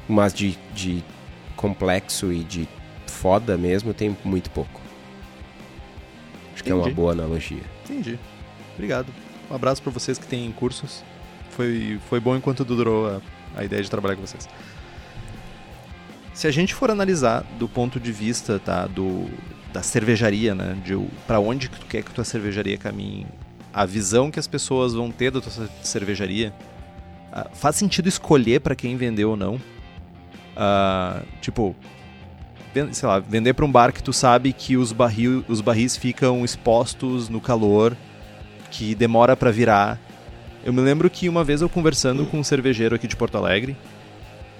Mas de, de complexo e de foda mesmo tem muito pouco. Acho que é uma Entendi. boa analogia. Entendi. Obrigado. Um abraço pra vocês que têm cursos. Foi, foi bom enquanto durou a, a ideia de trabalhar com vocês. Se a gente for analisar do ponto de vista tá, do, da cervejaria, né, de para onde que tu quer que tua cervejaria caminhe, a visão que as pessoas vão ter da tua cer- cervejaria, ah, faz sentido escolher pra quem vender ou não? Ah, tipo, sei lá, vender pra um bar que tu sabe que os, barril, os barris ficam expostos no calor, que demora pra virar. Eu me lembro que uma vez eu conversando com um cervejeiro aqui de Porto Alegre,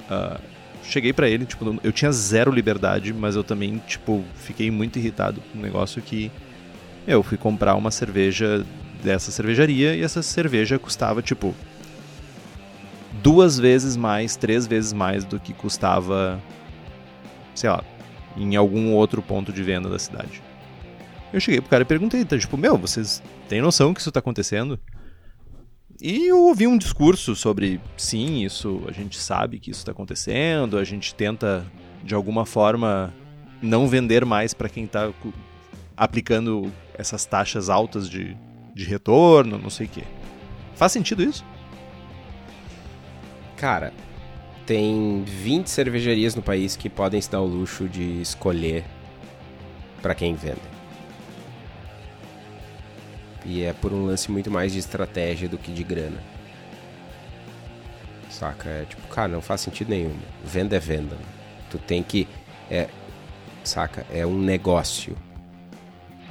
ah, cheguei pra ele, tipo, eu tinha zero liberdade, mas eu também, tipo, fiquei muito irritado com um negócio que eu fui comprar uma cerveja dessa cervejaria e essa cerveja custava, tipo, duas vezes mais, três vezes mais do que custava, sei lá, em algum outro ponto de venda da cidade. Eu cheguei pro cara e perguntei, tá, tipo, meu, vocês têm noção que isso tá acontecendo? E eu ouvi um discurso sobre, sim, isso, a gente sabe que isso tá acontecendo, a gente tenta, de alguma forma, não vender mais para quem tá aplicando essas taxas altas de, de retorno, não sei o quê. Faz sentido isso? Cara, tem 20 cervejarias no país que podem se dar o luxo de escolher pra quem vende. E é por um lance muito mais de estratégia do que de grana. Saca? É tipo, cara, não faz sentido nenhum. Venda é venda. Tu tem que. É, saca? É um negócio.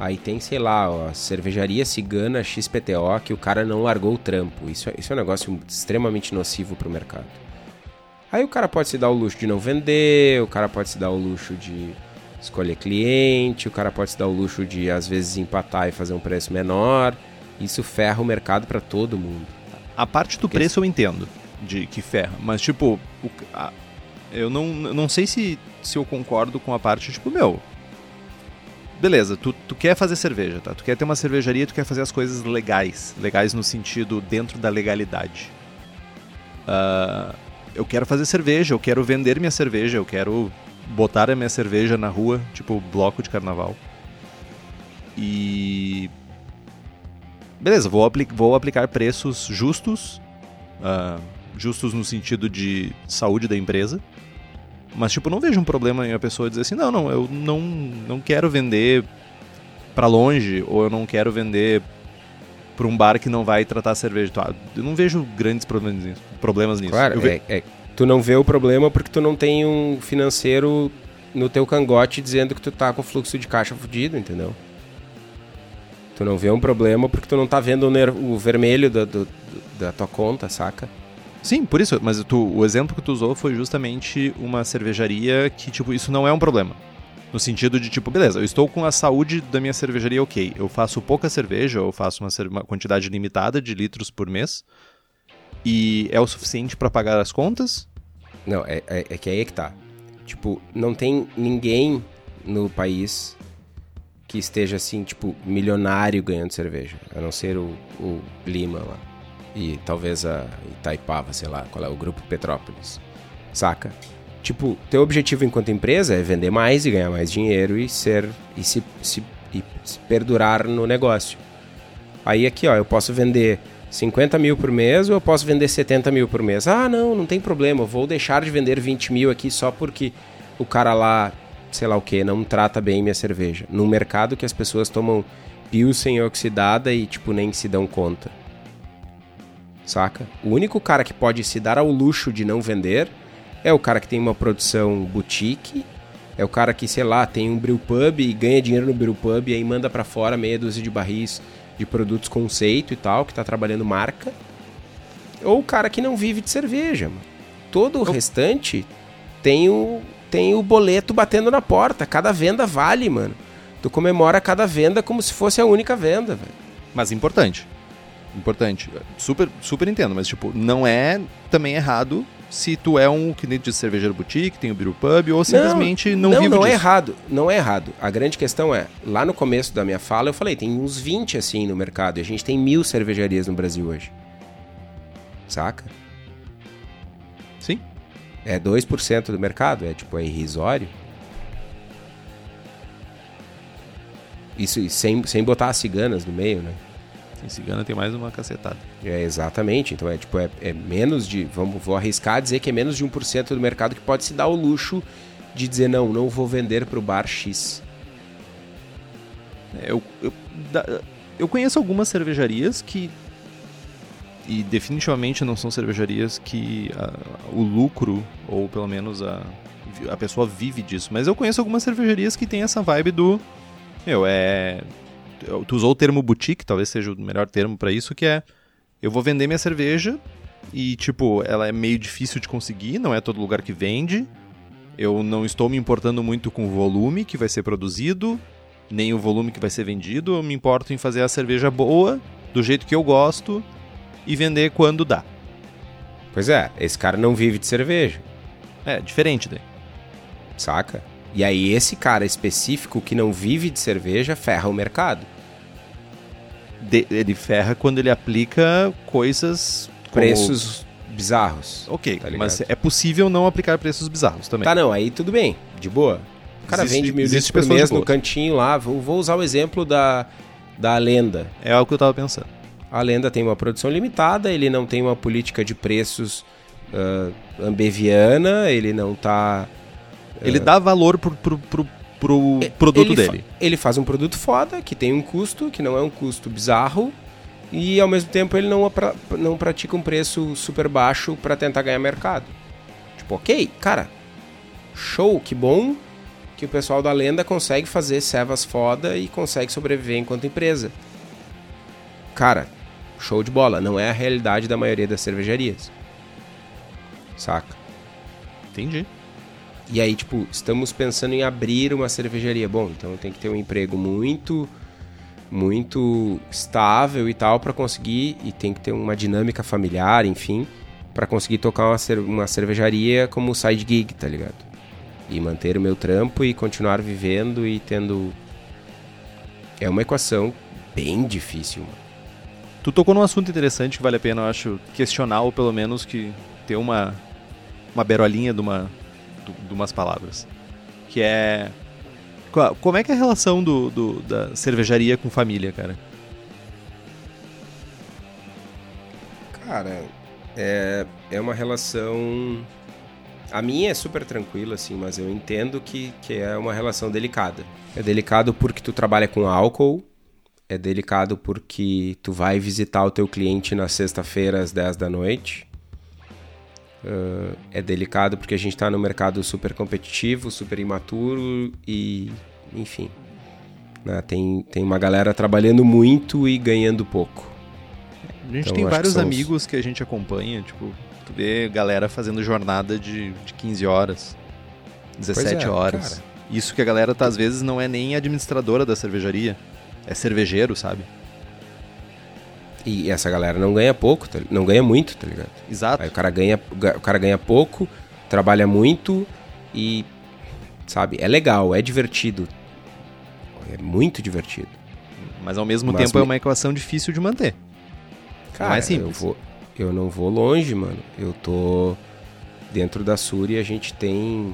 Aí tem, sei lá, ó, cervejaria cigana XPTO que o cara não largou o trampo. Isso, é- isso é um negócio extremamente nocivo pro mercado. Aí o cara pode se dar o luxo de não vender, o cara pode se dar o luxo de escolher cliente, o cara pode se dar o luxo de às vezes empatar e fazer um preço menor. Isso ferra o mercado pra todo mundo. A parte do preço eu entendo, de que ferra, mas tipo, o- a- eu não, não sei se, se eu concordo com a parte, tipo, meu. Beleza, tu, tu quer fazer cerveja, tá? Tu quer ter uma cervejaria, tu quer fazer as coisas legais. Legais no sentido dentro da legalidade. Ah, eu quero fazer cerveja, eu quero vender minha cerveja, eu quero botar a minha cerveja na rua, tipo bloco de carnaval. E beleza, vou, apli vou aplicar preços justos, uh, justos no sentido de saúde da empresa, mas, tipo, não vejo um problema em a pessoa dizer assim, não, não, eu não, não quero vender para longe, ou eu não quero vender para um bar que não vai tratar cerveja. Eu não vejo grandes problemas nisso. Problemas nisso. Claro, ve... é, é, tu não vê o problema porque tu não tem um financeiro no teu cangote dizendo que tu tá com fluxo de caixa fudido, entendeu? Tu não vê um problema porque tu não tá vendo o, o vermelho da, do, da tua conta, saca? Sim, por isso. Mas tu, o exemplo que tu usou foi justamente uma cervejaria que, tipo, isso não é um problema. No sentido de, tipo, beleza, eu estou com a saúde da minha cervejaria ok. Eu faço pouca cerveja, eu faço uma, uma quantidade limitada de litros por mês. E é o suficiente para pagar as contas? Não, é, é, é que aí é que tá. Tipo, não tem ninguém no país que esteja assim, tipo, milionário ganhando cerveja. A não ser o, o Lima lá. E talvez a Itaipava, sei lá, qual é o grupo Petrópolis. Saca? Tipo, teu objetivo enquanto empresa é vender mais e ganhar mais dinheiro e ser e se, se, e se perdurar no negócio. Aí aqui, ó, eu posso vender 50 mil por mês ou eu posso vender 70 mil por mês. Ah, não, não tem problema, vou deixar de vender 20 mil aqui só porque o cara lá, sei lá o que, não trata bem minha cerveja. Num mercado que as pessoas tomam Pilsen oxidada e, tipo, nem se dão conta. Saca? O único cara que pode se dar ao luxo de não vender é o cara que tem uma produção boutique, é o cara que, sei lá, tem um brew pub e ganha dinheiro no brew pub e aí manda para fora meia dúzia de barris de produtos conceito e tal, que tá trabalhando marca. Ou o cara que não vive de cerveja, mano. Todo o restante tem o, tem o boleto batendo na porta. Cada venda vale, mano. Tu comemora cada venda como se fosse a única venda, velho. Mas importante. Importante. Super, super entendo, mas tipo, não é também errado se tu é um cliente de cervejeiro boutique, tem o Biru Pub, ou simplesmente não, não, não vive Não, é errado, não é errado. A grande questão é, lá no começo da minha fala eu falei, tem uns 20 assim no mercado, e a gente tem mil cervejarias no Brasil hoje. Saca? Sim. É 2% do mercado, é tipo, é irrisório. Isso sem, sem botar as ciganas no meio, né? Em cigana tem mais uma cacetada. É, exatamente. Então é tipo, é, é menos de. Vamos, vou arriscar dizer que é menos de 1% do mercado que pode se dar o luxo de dizer, não, não vou vender para o bar X. É, eu, eu, eu conheço algumas cervejarias que. E definitivamente não são cervejarias que a, o lucro, ou pelo menos a, a pessoa vive disso. Mas eu conheço algumas cervejarias que tem essa vibe do. Meu, é tu usou o termo boutique, talvez seja o melhor termo para isso, que é eu vou vender minha cerveja e tipo, ela é meio difícil de conseguir, não é todo lugar que vende. Eu não estou me importando muito com o volume que vai ser produzido, nem o volume que vai ser vendido, eu me importo em fazer a cerveja boa, do jeito que eu gosto e vender quando dá. Pois é, esse cara não vive de cerveja. É, diferente daí. Saca? E aí esse cara específico que não vive de cerveja ferra o mercado. De, ele ferra quando ele aplica coisas. Preços como... bizarros. Ok, tá mas é possível não aplicar preços bizarros também. Tá, não, aí tudo bem, de boa. O cara existe, vende mil litros por mês no cantinho lá. Vou, vou usar o exemplo da, da lenda. É algo que eu tava pensando. A lenda tem uma produção limitada, ele não tem uma política de preços uh, ambeviana, ele não tá ele dá valor pro, pro, pro, pro produto ele dele. Fa ele faz um produto foda, que tem um custo, que não é um custo bizarro, e ao mesmo tempo ele não, não pratica um preço super baixo para tentar ganhar mercado. Tipo, ok, cara, show, que bom que o pessoal da lenda consegue fazer servas foda e consegue sobreviver enquanto empresa. Cara, show de bola, não é a realidade da maioria das cervejarias. Saca? Entendi. E aí, tipo, estamos pensando em abrir uma cervejaria. Bom, então tem que ter um emprego muito muito estável e tal para conseguir e tem que ter uma dinâmica familiar, enfim, para conseguir tocar uma, uma cervejaria como side gig, tá ligado? E manter o meu trampo e continuar vivendo e tendo é uma equação bem difícil, mano. Tu tocou num assunto interessante que vale a pena, eu acho, questionar ou pelo menos que ter uma uma berolinha de uma de umas palavras. Que é. Como é que é a relação do, do, da cervejaria com família, cara? Cara, é, é uma relação. A minha é super tranquila, assim, mas eu entendo que, que é uma relação delicada. É delicado porque tu trabalha com álcool, é delicado porque tu vai visitar o teu cliente na sexta-feira às 10 da noite. Uh, é delicado porque a gente está no mercado super competitivo, super imaturo e, enfim, né, tem, tem uma galera trabalhando muito e ganhando pouco. A gente então, tem vários que amigos os... que a gente acompanha, tipo, tu vê galera fazendo jornada de, de 15 horas, 17 é, horas. Cara. Isso que a galera tá, às vezes não é nem administradora da cervejaria, é cervejeiro, sabe? E essa galera não ganha pouco, tá, não ganha muito, tá ligado? Exato. Aí o cara ganha, o cara ganha pouco, trabalha muito e sabe, é legal, é divertido. É muito divertido. Mas ao mesmo Mas tempo me... é uma equação difícil de manter. Cara, não é simples. Eu, vou, eu não vou longe, mano. Eu tô dentro da Suri, a gente tem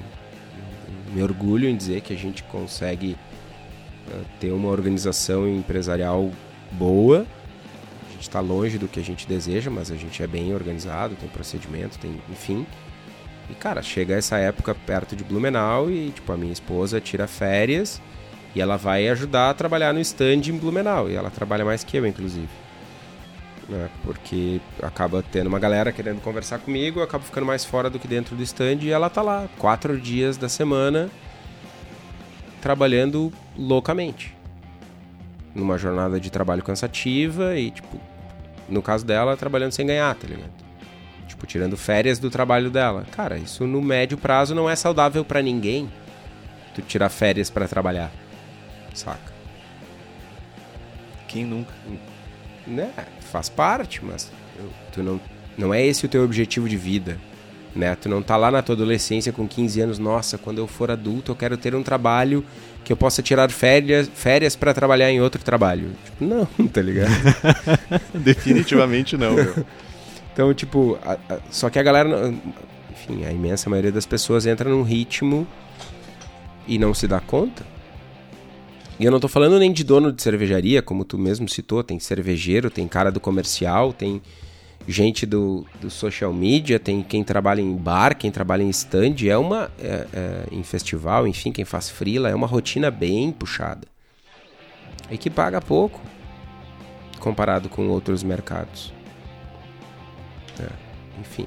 me orgulho em dizer que a gente consegue uh, ter uma organização empresarial boa gente está longe do que a gente deseja, mas a gente é bem organizado, tem procedimento, tem, enfim. E cara, chega essa época perto de Blumenau e tipo a minha esposa tira férias e ela vai ajudar a trabalhar no stand em Blumenau e ela trabalha mais que eu, inclusive. Né? Porque acaba tendo uma galera querendo conversar comigo, eu acabo ficando mais fora do que dentro do stand e ela tá lá quatro dias da semana trabalhando loucamente numa jornada de trabalho cansativa e, tipo, no caso dela, trabalhando sem ganhar, tá ligado? Tipo, tirando férias do trabalho dela. Cara, isso no médio prazo não é saudável para ninguém. Tu tirar férias para trabalhar. Saca? Quem nunca? Né? Faz parte, mas tu não, não é esse o teu objetivo de vida. Né? Tu não tá lá na tua adolescência com 15 anos, nossa, quando eu for adulto eu quero ter um trabalho que eu possa tirar férias, férias para trabalhar em outro trabalho. Tipo, não, tá ligado? Definitivamente não, meu. Então, tipo, a, a, só que a galera, enfim, a imensa maioria das pessoas entra num ritmo e não se dá conta. E eu não tô falando nem de dono de cervejaria, como tu mesmo citou, tem cervejeiro, tem cara do comercial, tem gente do, do social media, tem quem trabalha em bar, quem trabalha em stand, é uma é, é, em festival, enfim, quem faz freela, é uma rotina bem puxada. E que paga pouco comparado com outros mercados. É, enfim,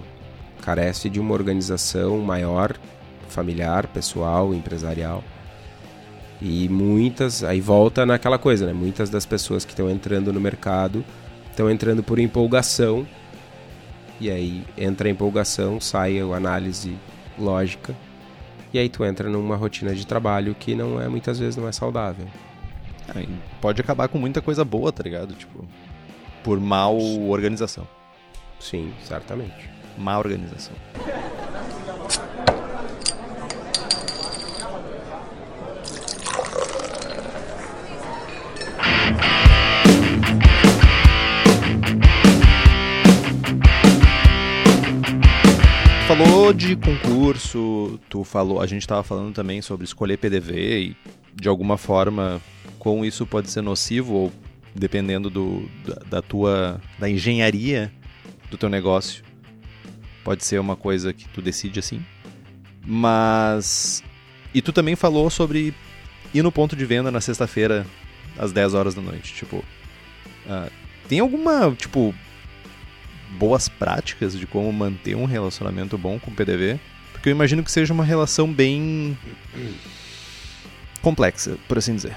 carece de uma organização maior, familiar, pessoal, empresarial. E muitas, aí volta naquela coisa, né? Muitas das pessoas que estão entrando no mercado estão entrando por empolgação e aí entra a empolgação, sai a análise lógica. E aí tu entra numa rotina de trabalho que não é muitas vezes não é saudável. É, pode acabar com muita coisa boa, tá ligado? Tipo, por mal organização. Sim, certamente. Má organização. Falou de concurso, tu falou, a gente estava falando também sobre escolher PDV e de alguma forma como isso pode ser nocivo ou dependendo do, da, da tua da engenharia do teu negócio pode ser uma coisa que tu decide assim. Mas e tu também falou sobre ir no ponto de venda na sexta-feira às 10 horas da noite, tipo, uh, tem alguma, tipo, boas práticas de como manter um relacionamento bom com o PDV? Porque eu imagino que seja uma relação bem complexa, por assim dizer.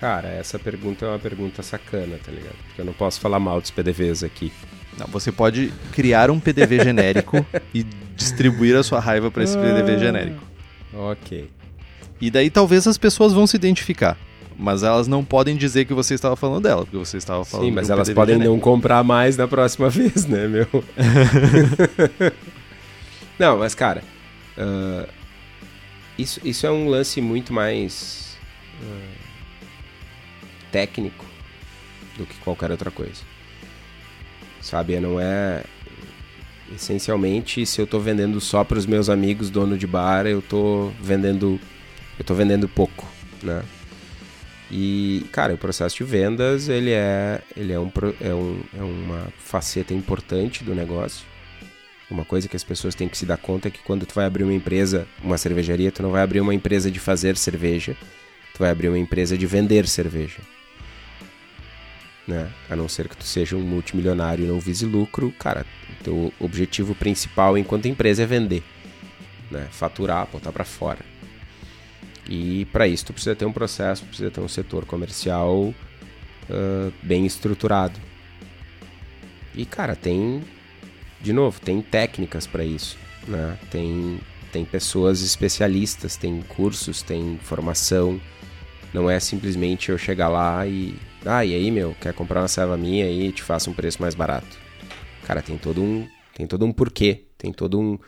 Cara, essa pergunta é uma pergunta sacana, tá ligado? Porque eu não posso falar mal dos PDVs aqui. Não, você pode criar um PDV genérico e distribuir a sua raiva para esse PDV ah, genérico. Ok. E daí talvez as pessoas vão se identificar. Mas elas não podem dizer que você estava falando dela, porque você estava falando Sim, mas elas podem genérico. não comprar mais da próxima vez, né, meu? não, mas cara, uh, isso, isso é um lance muito mais uh, técnico do que qualquer outra coisa. Sabe, não é essencialmente se eu estou vendendo só para os meus amigos dono de bar, eu estou vendendo eu tô vendendo pouco, né? E, cara, o processo de vendas, ele é, ele é, um, é, um, é uma faceta importante do negócio. Uma coisa que as pessoas têm que se dar conta é que quando tu vai abrir uma empresa, uma cervejaria, tu não vai abrir uma empresa de fazer cerveja, tu vai abrir uma empresa de vender cerveja. Né? A não ser que tu seja um multimilionário e não vise lucro, cara, teu objetivo principal enquanto empresa é vender, né? Faturar, botar para fora. E para isso tu precisa ter um processo, precisa ter um setor comercial uh, bem estruturado. E cara, tem de novo, tem técnicas para isso, né? Tem tem pessoas especialistas, tem cursos, tem formação. Não é simplesmente eu chegar lá e ah, e aí, meu, quer comprar uma serva minha aí te faço um preço mais barato. Cara, tem todo um tem todo um porquê, tem todo um,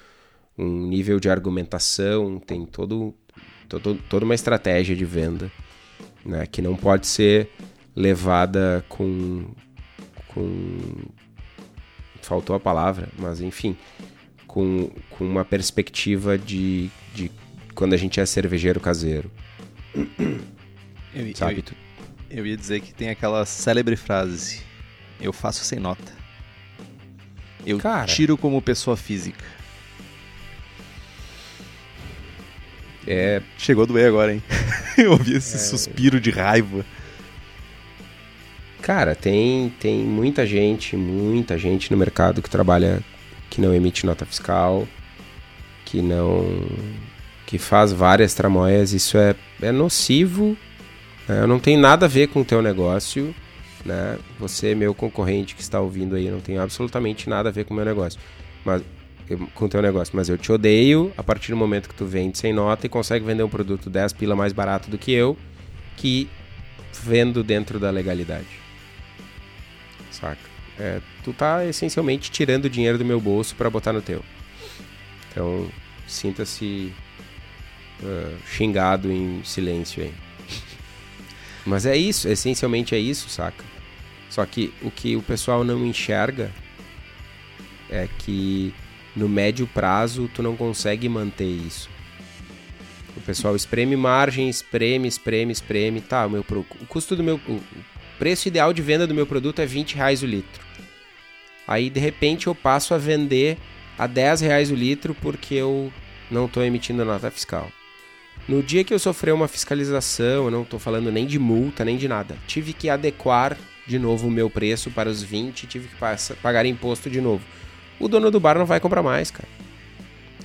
um nível de argumentação, tem todo todo, toda uma estratégia de venda né, que não pode ser levada com, com. Faltou a palavra, mas enfim, com, com uma perspectiva de, de quando a gente é cervejeiro caseiro. Eu, Sabe? Eu, eu ia dizer que tem aquela célebre frase: Eu faço sem nota. Eu Cara, tiro como pessoa física. É... Chegou a doer agora, hein? Eu ouvi esse é... suspiro de raiva. Cara, tem, tem muita gente, muita gente no mercado que trabalha, que não emite nota fiscal, que não. que faz várias tramóias. Isso é, é nocivo, né? não tem nada a ver com o teu negócio. Né? Você, meu concorrente que está ouvindo aí, não tem absolutamente nada a ver com o meu negócio. Mas com o teu negócio, mas eu te odeio a partir do momento que tu vende sem nota e consegue vender um produto 10 pila mais barato do que eu, que vendo dentro da legalidade. Saca? É, tu tá essencialmente tirando dinheiro do meu bolso para botar no teu. Então, sinta-se uh, xingado em silêncio aí. Mas é isso, essencialmente é isso, saca? Só que o que o pessoal não enxerga é que no médio prazo tu não consegue manter isso. O pessoal espreme margem, espreme, espreme, espreme. Tá, o, meu, o custo do meu. O preço ideal de venda do meu produto é 20 reais o litro. Aí de repente eu passo a vender a 10 reais o litro porque eu não estou emitindo nota fiscal. No dia que eu sofrer uma fiscalização, eu não estou falando nem de multa, nem de nada. Tive que adequar de novo o meu preço para os 20, tive que pagar imposto de novo o dono do bar não vai comprar mais, cara.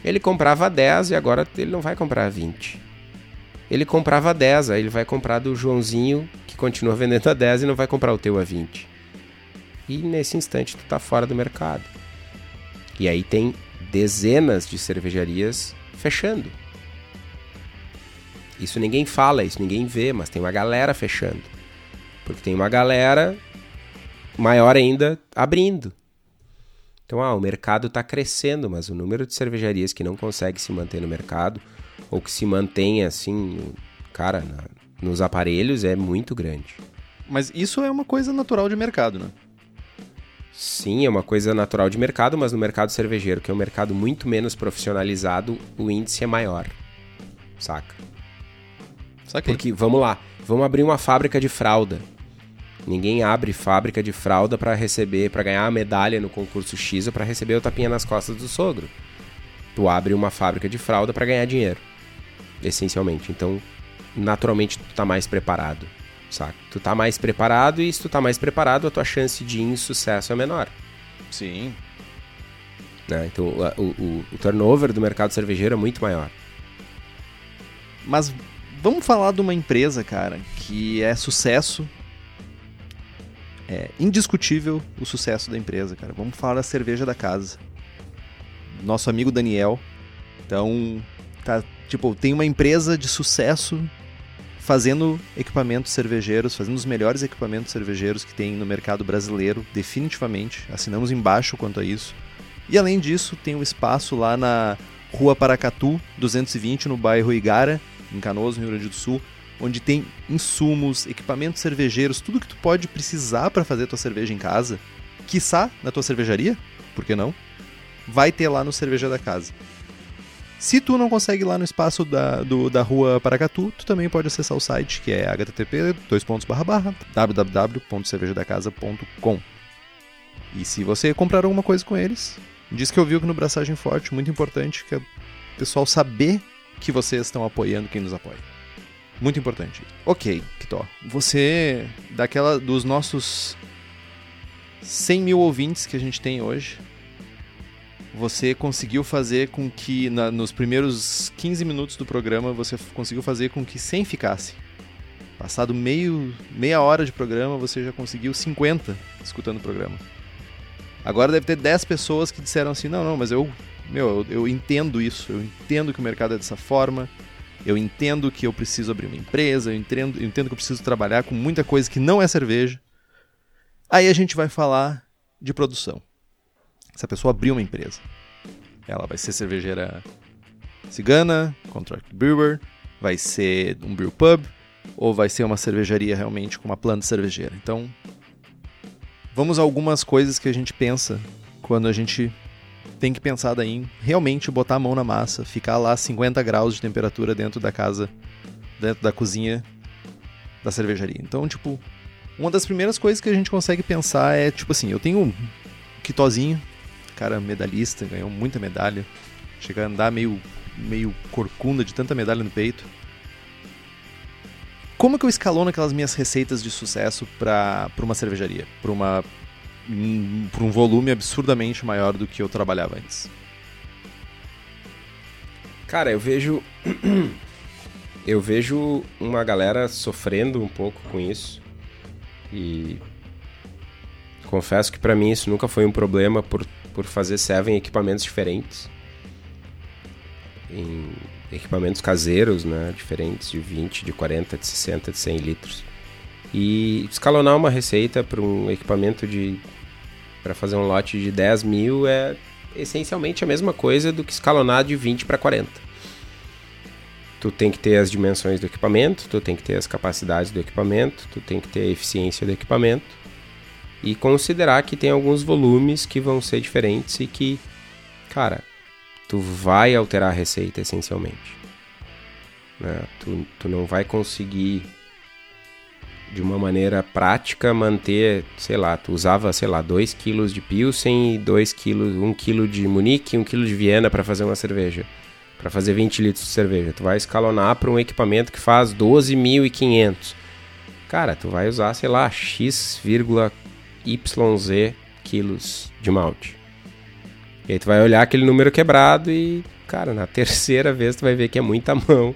Ele comprava 10 e agora ele não vai comprar 20. Ele comprava 10, aí ele vai comprar do Joãozinho, que continua vendendo a 10 e não vai comprar o teu a 20. E nesse instante tu tá fora do mercado. E aí tem dezenas de cervejarias fechando. Isso ninguém fala, isso ninguém vê, mas tem uma galera fechando. Porque tem uma galera maior ainda abrindo. Então, ah, o mercado está crescendo, mas o número de cervejarias que não consegue se manter no mercado, ou que se mantém assim, cara, na, nos aparelhos, é muito grande. Mas isso é uma coisa natural de mercado, né? Sim, é uma coisa natural de mercado, mas no mercado cervejeiro, que é um mercado muito menos profissionalizado, o índice é maior. Saca? Saquei. Porque, vamos lá, vamos abrir uma fábrica de fralda. Ninguém abre fábrica de fralda para receber, para ganhar a medalha no concurso X ou para receber o tapinha nas costas do sogro. Tu abre uma fábrica de fralda para ganhar dinheiro, essencialmente. Então, naturalmente, tu tá mais preparado, saca? Tu tá mais preparado e se tu tá mais preparado, a tua chance de insucesso é menor. Sim. Né? Então, o, o, o turnover do mercado cervejeiro é muito maior. Mas vamos falar de uma empresa, cara, que é sucesso é indiscutível o sucesso da empresa, cara. Vamos falar da cerveja da casa. Nosso amigo Daniel. Então, tá, tipo, tem uma empresa de sucesso fazendo equipamentos cervejeiros, fazendo os melhores equipamentos cervejeiros que tem no mercado brasileiro, definitivamente. Assinamos embaixo quanto a isso. E além disso, tem um espaço lá na Rua Paracatu, 220, no bairro Igara, em Canoas, no Rio Grande do Sul, onde tem insumos, equipamentos cervejeiros, tudo que tu pode precisar para fazer tua cerveja em casa, quiçá na tua cervejaria, por que não? Vai ter lá no Cerveja da Casa. Se tu não consegue ir lá no espaço da, do, da rua Paracatu, tu também pode acessar o site que é http www.cervejadacasa.com. E se você comprar alguma coisa com eles, diz que ouviu que no Braçagem Forte, muito importante que o pessoal saber que vocês estão apoiando quem nos apoia. Muito importante. Ok, Kitó. Você, daquela dos nossos 100 mil ouvintes que a gente tem hoje, você conseguiu fazer com que na, nos primeiros 15 minutos do programa você conseguiu fazer com que 100 ficasse. Passado meio, meia hora de programa, você já conseguiu 50 escutando o programa. Agora deve ter 10 pessoas que disseram assim: "Não, não, mas eu, meu, eu, eu entendo isso, eu entendo que o mercado é dessa forma, eu entendo que eu preciso abrir uma empresa, eu entendo, eu entendo que eu preciso trabalhar com muita coisa que não é cerveja". Aí a gente vai falar de produção. Se a pessoa abrir uma empresa, ela vai ser cervejeira cigana, contract brewer, vai ser um brew pub ou vai ser uma cervejaria realmente com uma planta cervejeira. Então, vamos a algumas coisas que a gente pensa quando a gente tem que pensar daí em realmente botar a mão na massa, ficar lá a 50 graus de temperatura dentro da casa, dentro da cozinha da cervejaria. Então, tipo, uma das primeiras coisas que a gente consegue pensar é, tipo assim, eu tenho um quitozinho, cara medalhista, ganhou muita medalha, chega a andar meio, meio corcunda de tanta medalha no peito. Como que eu escalono aquelas minhas receitas de sucesso para uma cervejaria? Para uma um, um volume absurdamente maior do que eu trabalhava antes? Cara, eu vejo. eu vejo uma galera sofrendo um pouco com isso. E. Confesso que para mim isso nunca foi um problema por, por fazer em equipamentos diferentes. Em equipamentos caseiros, né? Diferentes, de 20, de 40, de 60, de 100 litros. E escalonar uma receita para um equipamento de. Para fazer um lote de 10 mil é essencialmente a mesma coisa do que escalonar de 20 para 40. Tu tem que ter as dimensões do equipamento, tu tem que ter as capacidades do equipamento, tu tem que ter a eficiência do equipamento e considerar que tem alguns volumes que vão ser diferentes e que, cara, tu vai alterar a receita essencialmente. Né? Tu, tu não vai conseguir de uma maneira prática manter, sei lá, tu usava, sei lá, 2 kg de Pilsen e 2 kg, 1 kg de Munique e 1 kg de Viena para fazer uma cerveja, para fazer 20 litros de cerveja. Tu vai escalonar para um equipamento que faz 12.500. Cara, tu vai usar, sei lá, x, YZ quilos de malte. E aí tu vai olhar aquele número quebrado e, cara, na terceira vez tu vai ver que é muita mão.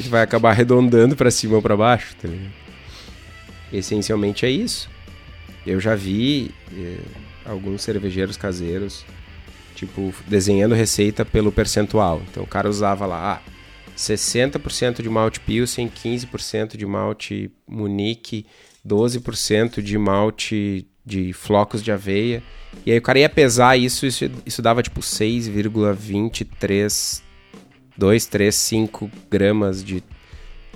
E vai acabar arredondando para cima ou para baixo, tá ligado? Essencialmente é isso. Eu já vi eh, alguns cervejeiros caseiros, tipo, desenhando receita pelo percentual. Então o cara usava lá, ah, 60% de malte Pilsen, 15% de malte Munique, 12% de malte de flocos de aveia. E aí o cara ia pesar isso, isso, isso dava tipo 6,23, 235 gramas de.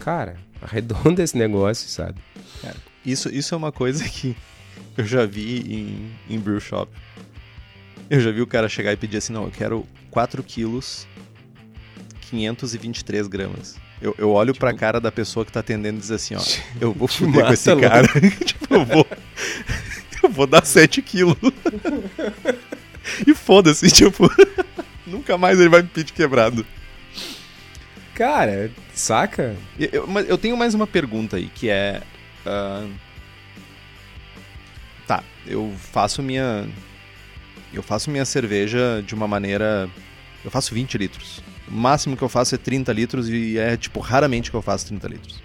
Cara, arredonda esse negócio, sabe? Cara, isso, isso é uma coisa que eu já vi em, em brew shop. Eu já vi o cara chegar e pedir assim, não, eu quero 4 quilos, 523 gramas. Eu, eu olho tipo... pra cara da pessoa que tá atendendo e diz assim, ó, eu vou fuder com esse cara. tipo, eu vou... eu vou dar 7 quilos. e foda-se, tipo, nunca mais ele vai me pedir quebrado. Cara, saca? Eu, eu, mas eu tenho mais uma pergunta aí, que é... Uh... Tá, eu faço minha... Eu faço minha cerveja de uma maneira... Eu faço 20 litros. O máximo que eu faço é 30 litros e é, tipo, raramente que eu faço 30 litros.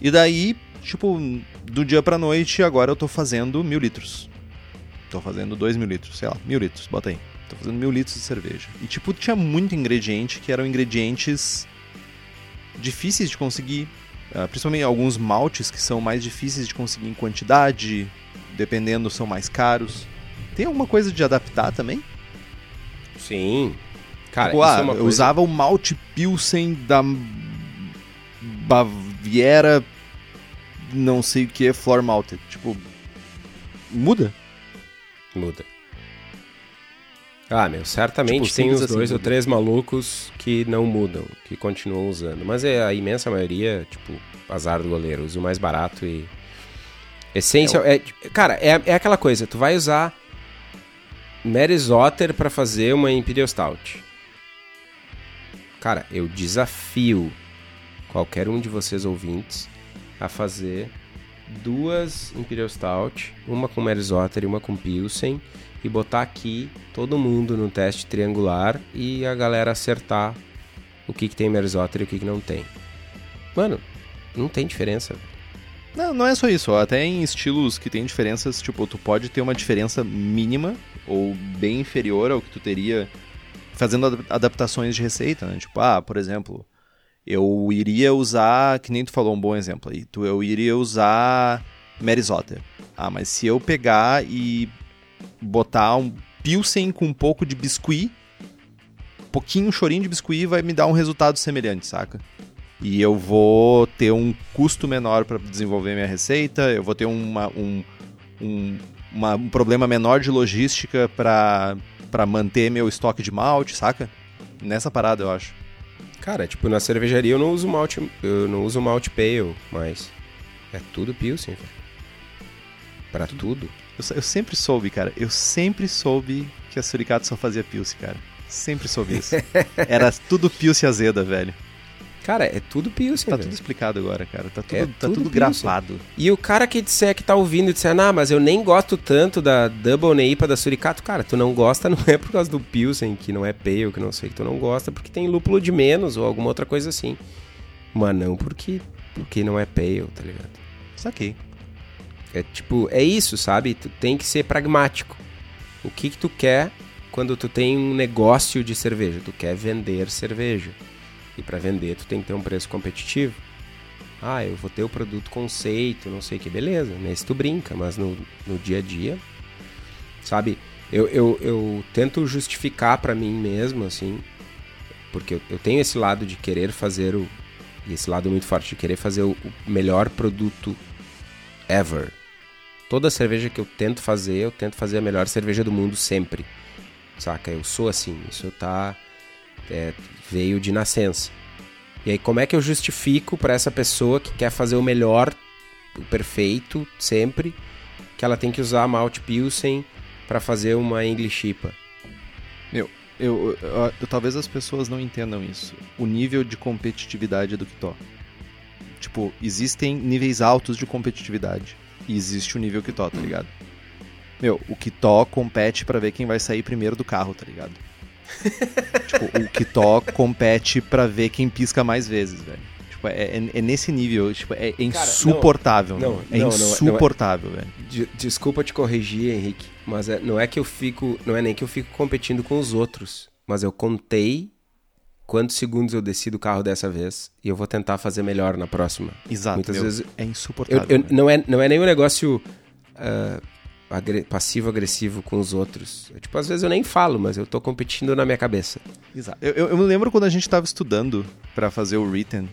E daí, tipo, do dia pra noite, agora eu tô fazendo mil litros. Tô fazendo dois mil litros, sei lá, mil litros, bota aí. Tô fazendo mil litros de cerveja. E, tipo, tinha muito ingrediente que eram ingredientes difíceis de conseguir. Uh, principalmente alguns maltes que são mais difíceis de conseguir em quantidade, dependendo, são mais caros. Tem alguma coisa de adaptar também? Sim, Cara, tipo, ah, é coisa... eu usava o malte Pilsen da Baviera, não sei o que, floor malted. Tipo, muda? Muda. Ah, meu, certamente Tipo, tem uns assim, dois ou três malucos que não mudam, que continuam usando. Mas é a imensa maioria, tipo, azar do goleiro, usa o mais barato e. Essência. É, cara, é, é aquela coisa, tu vai usar Mary Otter pra fazer uma Imperial Stout. Cara, eu desafio qualquer um de vocês ouvintes a fazer duas Imperial Stout, uma com Mary Otter e uma com Pilsen, e botar aqui todo mundo no teste triangular e a galera acertar o que, que tem Mary Otter e o que, que não tem. Mano, não tem diferença. Não, não é só isso. Até em estilos que tem diferenças, tipo, tu pode ter uma diferença mínima ou bem inferior ao que tu teria fazendo ad- adaptações de receita, né? Tipo, ah, por exemplo, eu iria usar, que nem tu falou um bom exemplo aí, tu, eu iria usar Mary. Ah, mas se eu pegar e botar um Pilsen com um pouco de biscuit, pouquinho, um chorinho de biscuit vai me dar um resultado semelhante, saca? E eu vou ter um custo menor para desenvolver minha receita, eu vou ter uma, um, um, uma- um problema menor de logística para manter meu estoque de malte, saca? Nessa parada, eu acho. Cara, tipo, na cervejaria eu não uso malte, eu não uso malte pale, mas é tudo Pilsen, velho. Pra tudo. Eu, eu sempre soube, cara, eu sempre soube que a Suricato só fazia Pilsen, cara. Sempre soube isso. Era tudo Pilsen azeda, velho. Cara, é tudo Pilsen, Tá velho. tudo explicado agora, cara. Tá tudo, É tá tudo gravado. E o cara que disser que tá ouvindo e disser, ah, mas eu nem gosto tanto da Double Neipa da Suricato, cara, tu não gosta não é por causa do Pilsen, que não é pale, que não sei, que tu não gosta, porque tem lúpulo de menos ou alguma outra coisa assim. Mas não porque, porque não é pale, tá ligado? Saquei. É tipo, é isso, sabe? Tu tem que ser pragmático. O que que tu quer quando tu tem um negócio de cerveja? Tu quer vender cerveja. E para vender tu tem que ter um preço competitivo. Ah, eu vou ter o produto conceito, não sei que, beleza. Nesse tu brinca, mas no, no dia a dia, sabe? Eu, eu, eu tento justificar para mim mesmo, assim, porque eu, eu tenho esse lado de querer fazer o. e Esse lado muito forte de querer fazer o, o melhor produto ever. Toda cerveja que eu tento fazer, eu tento fazer a melhor cerveja do mundo sempre. Saca? Eu sou assim. Isso tá. é, veio de nascença. E aí, como é que eu justifico para essa pessoa que quer fazer o melhor, o perfeito, sempre, que ela tem que usar malte Pilsen para fazer uma English IPA? Eu, eu- eu- talvez as pessoas não entendam isso. O nível de competitividade do Kitó. Tipo, existem níveis altos de competitividade. E existe o nível Kitó, tá ligado? Meu, o Kitó compete pra ver quem vai sair primeiro do carro, tá ligado? tipo, o Kitó compete pra ver quem pisca mais vezes, velho. Tipo, é, é- é nesse nível, tipo, é, é insuportável, não, é não, não, não é- insuportável, velho. De- desculpa te corrigir, Henrique, mas é- não é que eu fico, não é nem que eu fico competindo com os outros, mas eu contei quantos segundos eu desci do carro dessa vez e eu vou tentar fazer melhor na próxima. Exato, Muitas meu, vezes é Eu- insuportável. eu- velho. não, é, não é nenhum negócio ah, agre- passivo-agressivo com os outros. Eu, tipo, às vezes eu nem falo, mas eu tô competindo na minha cabeça. Exato. Eu, eu- eu me lembro quando a gente tava estudando pra fazer o written.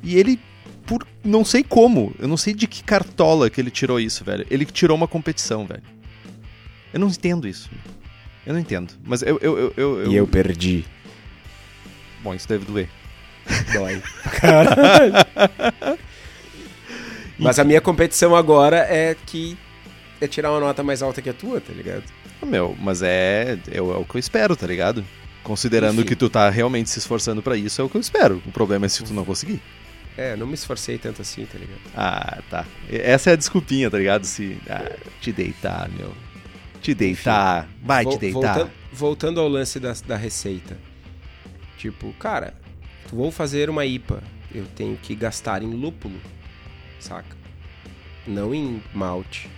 E ele, por não sei como, eu não sei de que cartola que ele tirou isso, velho. Ele tirou uma competição, velho. Eu não entendo isso. Eu não entendo. Mas eu. eu, eu, eu- E eu perdi. Bom, isso deve doer. Dói. Mas a minha competição agora é que é tirar uma nota mais alta que a tua, tá ligado? Meu, mas é, é, o- que eu espero, tá ligado? Considerando Enfim. que tu tá realmente se esforçando pra isso, é o que eu espero. O problema é se tu não conseguir. É, não me esforcei tanto assim, tá ligado? Ah, tá. Essa é a desculpinha, tá ligado? Se. Ah, te deitar, meu. Te deitar. Vai Vol- te deitar. Voltando, voltando ao lance da, da receita. Tipo, cara, vou fazer uma IPA. Eu tenho que gastar em lúpulo, saca? Não em malte.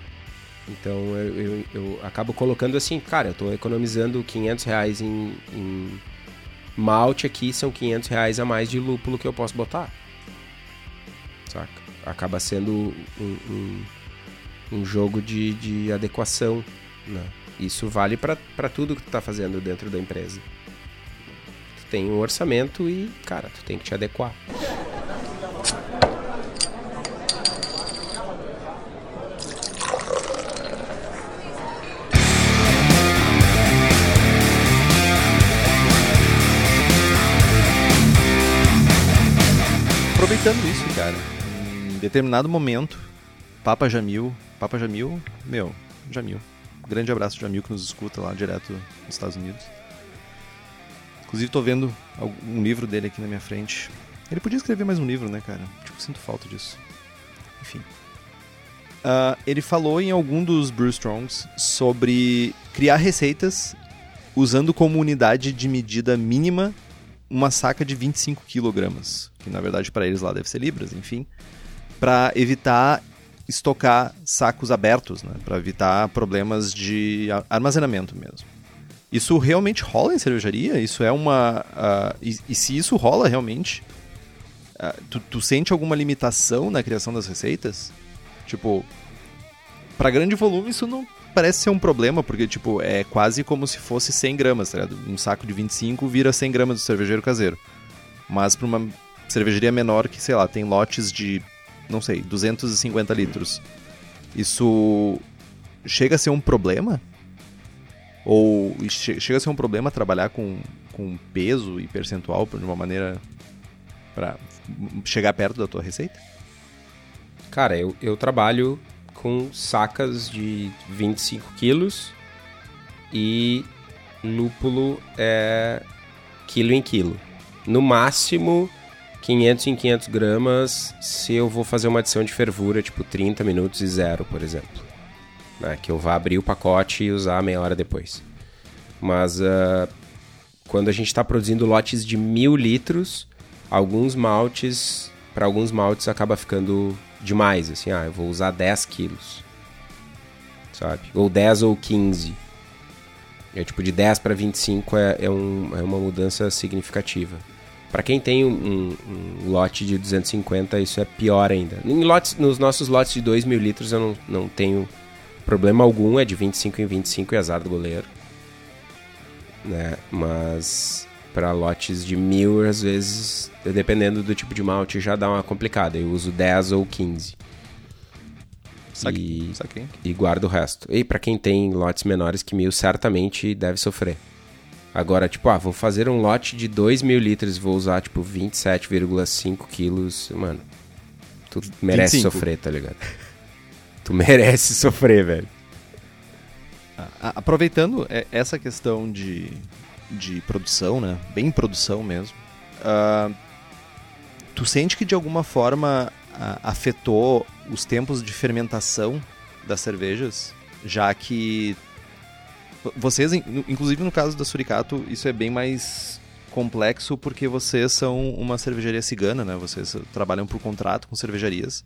Então eu, eu, eu acabo colocando assim, cara, eu tô economizando 500 reais em, em malte aqui, são 500 reais a mais de lúpulo que eu posso botar. Saca? Acaba sendo um, um, um jogo de, de adequação né? Isso vale pra tudo que tu tá fazendo dentro da empresa tem um orçamento e, cara, tu tem que te adequar. Aproveitando isso, cara, em determinado momento, Papa Jamil, Papa Jamil, meu, Jamil, grande abraço Jamil que nos escuta lá direto nos Estados Unidos. Inclusive, tô vendo um livro dele aqui na minha frente. Ele podia escrever mais um livro, né, cara? Tipo, sinto falta disso. Enfim. Uh, ele falou em algum dos Bruce Strongs sobre criar receitas usando como unidade de medida mínima uma saca de 25 kg, que na verdade para eles lá deve ser libras, enfim, para evitar estocar sacos abertos, né, para evitar problemas de armazenamento mesmo. Isso realmente rola em cervejaria? Isso é uma. Uh, e, e, se isso rola realmente, uh, tu, tu, sente alguma limitação na criação das receitas? Tipo, para grande volume isso não parece ser um problema, porque, tipo, é quase como se fosse 100 gramas, tá ligado? Um saco de 25 vira 100 gramas do cervejeiro caseiro. Mas para uma cervejaria menor que, sei lá, tem lotes de, não sei, 250 litros, isso chega a ser um problema? Ou chega a ser um problema trabalhar com, com peso e percentual de uma maneira para chegar perto da tua receita? Cara, eu, eu trabalho com sacas de 25 quilos e lúpulo é quilo em quilo. No máximo 500 em 500 gramas se eu vou fazer uma adição de fervura, tipo 30 minutos e zero, por exemplo né, que eu vá abrir o pacote e usar meia hora depois. Mas uh, quando a gente está produzindo lotes de mil litros, alguns maltes, para alguns maltes acaba ficando demais, assim, ah, eu vou usar 10 quilos, sabe? Ou 10 ou 15. É tipo, de 10 para 25 é, é, um, é uma mudança significativa. Para quem tem um, um, um, lote de 250, isso é pior ainda. Em lotes, nos nossos lotes de 2 mil litros eu não, não tenho Problema algum é de 25 em 25 e azar do goleiro. Né? Mas para lotes de mil, às vezes, dependendo do tipo de malte, já dá uma complicada. Eu uso 10 ou 15. Saquei. E, e guardo o resto. E para quem tem lotes menores que mil, certamente deve sofrer. Agora, tipo, ah, vou fazer um lote de 2 mil litros, vou usar, tipo, 27,5 quilos. Mano, tu merece 25. sofrer, tá ligado? Tu merece sofrer, velho. Aproveitando essa questão de, de produção, né? Bem produção mesmo. Uh, tu sente que de alguma forma uh, afetou os tempos de fermentação das cervejas? Já que vocês, inclusive no caso da Suricato, isso é bem mais complexo porque vocês são uma cervejaria cigana, né? Vocês trabalham por contrato com cervejarias.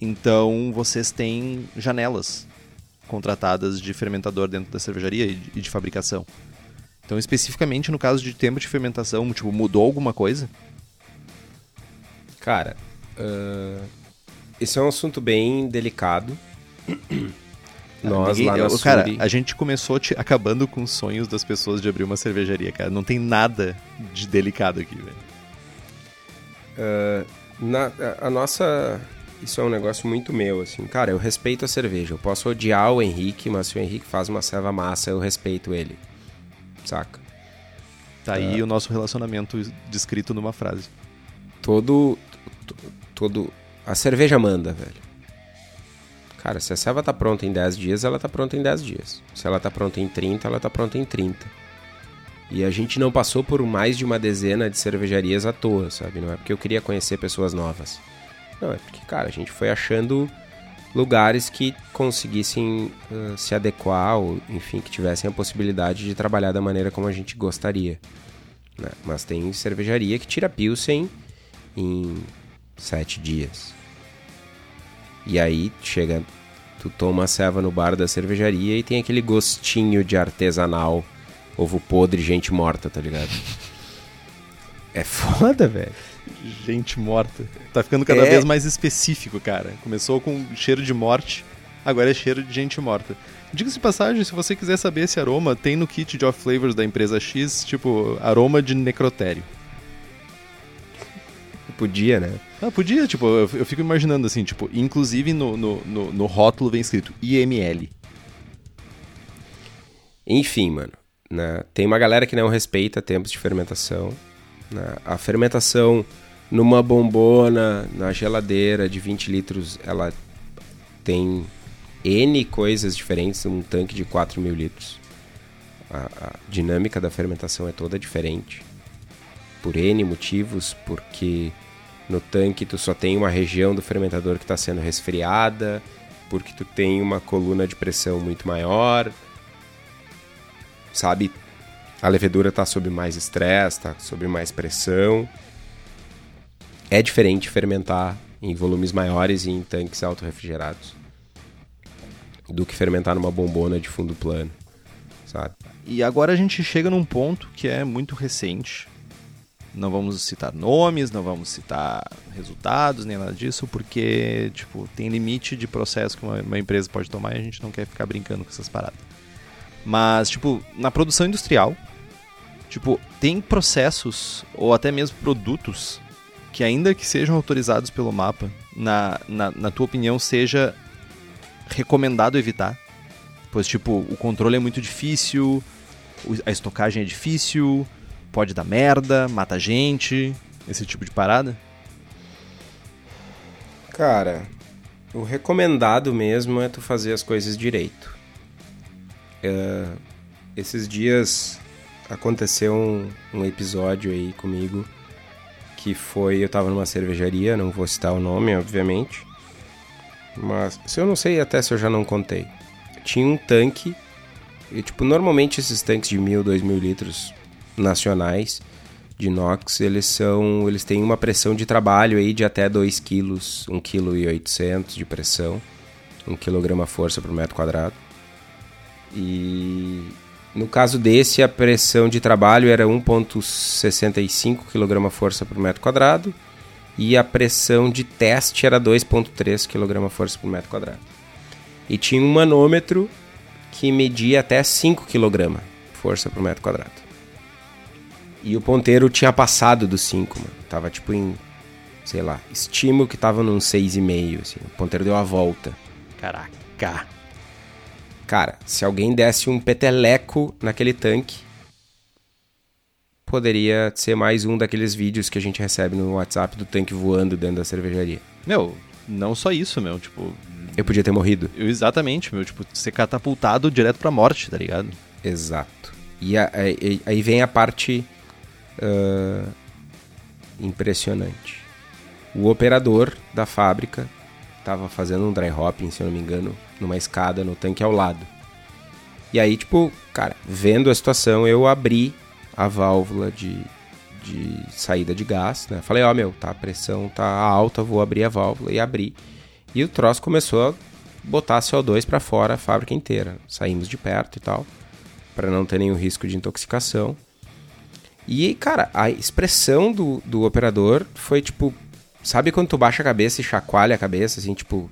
Então vocês têm janelas contratadas de fermentador dentro da cervejaria e de, e de fabricação. Então, especificamente no caso de tempo de fermentação, tipo, mudou alguma coisa? Cara, uh, esse é um assunto bem delicado. Nós Ninguém, lá na eu, Cara, a gente começou te, acabando com os sonhos das pessoas de abrir uma cervejaria, cara. Não tem nada de delicado aqui, velho. Uh, na, a nossa isso é um negócio muito meu, assim. Cara, eu respeito a cerveja. Eu posso odiar o Henrique, mas se o Henrique faz uma serva massa, eu respeito ele. Saca? Tá aí é. o nosso relacionamento descrito numa frase. Todo. Todo. A cerveja manda, velho. Cara, se a serva tá pronta em 10 dias, ela tá pronta em 10 dias. Se ela tá pronta em 30, ela tá pronta em 30. E a gente não passou por mais de uma dezena de cervejarias à toa, sabe? Não é porque eu queria conhecer pessoas novas. Não, é porque, cara, a gente foi achando lugares que conseguissem uh, se adequar ou, enfim, que tivessem a possibilidade de trabalhar da maneira como a gente gostaria. Né? Mas tem cervejaria que tira Pilsen em sete dias. E aí chega, tu toma a ceva no bar da cervejaria e tem aquele gostinho de artesanal, ovo podre, gente morta, tá ligado? É foda, velho gente morta. Tá ficando cada é... vez mais específico, cara. Começou com cheiro de morte, agora é cheiro de gente morta. Diga-se de passagem, se você quiser saber esse aroma, tem no kit de off flavors da empresa X, tipo, aroma de necrotério. Podia, né? Ah, podia, tipo, eu, eu fico imaginando assim, tipo, inclusive no, no, no, no rótulo vem escrito IML. Enfim, mano. Né? Tem uma galera que não respeita tempos de fermentação. Né? A fermentação numa bombona, na geladeira de 20 litros, ela tem N coisas diferentes, um tanque de 4 mil litros. A, a dinâmica da fermentação é toda diferente. Por N motivos, porque no tanque tu só tem uma região do fermentador que está sendo resfriada, porque tu tem uma coluna de pressão muito maior, sabe? A levedura está sob mais estresse, está sob mais pressão. É diferente fermentar em volumes maiores e em tanques autorrefrigerados do que fermentar numa bombona de fundo plano, sabe? E agora a gente chega num ponto que é muito recente. Não vamos citar nomes, não vamos citar resultados, nem nada disso, porque, tipo, tem limite de processo que uma, uma empresa pode tomar e a gente não quer ficar brincando com essas paradas. Mas, tipo, na produção industrial, tipo, tem processos ou até mesmo produtos que ainda que sejam autorizados pelo mapa, na, na, na tua opinião, seja recomendado evitar? Pois, tipo, o controle é muito difícil, a estocagem é difícil, pode dar merda, mata gente, esse tipo de parada? Cara, o recomendado mesmo é tu fazer as coisas direito. Uh, esses dias aconteceu um, um, episódio aí comigo que foi eu tava numa cervejaria, não vou citar o nome, obviamente. Mas se eu não sei até se eu já não contei. Tinha um tanque e tipo normalmente esses tanques de mil, dois mil litros nacionais de inox, eles são, eles têm uma pressão de trabalho aí de até 2 kg, 1 kg 800 de pressão, 1 kg força por metro quadrado. E no caso desse, a pressão de trabalho era 1,65 kg força por metro quadrado e a pressão de teste era 2,3 kg força por metro quadrado. E tinha um manômetro que media até 5 kg força por metro quadrado. E o ponteiro tinha passado dos 5, mano. Tava tipo em, sei lá, estimo que tava num 6,5, assim. O ponteiro deu a volta. Caraca. Cara, se alguém desse um peteleco naquele tanque, poderia ser mais um daqueles vídeos que a gente recebe no WhatsApp do tanque voando dentro da cervejaria. Meu, não só isso, meu, tipo. Eu podia ter morrido. Eu, exatamente, meu, tipo, ser catapultado direto pra morte, tá ligado? Exato. E aí vem a parte uh, impressionante. O operador da fábrica estava fazendo um dry hopping, se eu não me engano, numa escada no tanque ao lado. E aí, tipo, cara, vendo a situação, eu abri a válvula de, de saída de gás, né? Falei, ó, oh, meu, tá, a pressão tá alta, vou abrir a válvula e abri. E o troço começou a botar CO2 para fora a fábrica inteira. Saímos de perto e tal, para não ter nenhum risco de intoxicação. E, cara, a expressão do, do operador foi tipo. Sabe quando tu baixa a cabeça e chacoalha a cabeça, assim, tipo,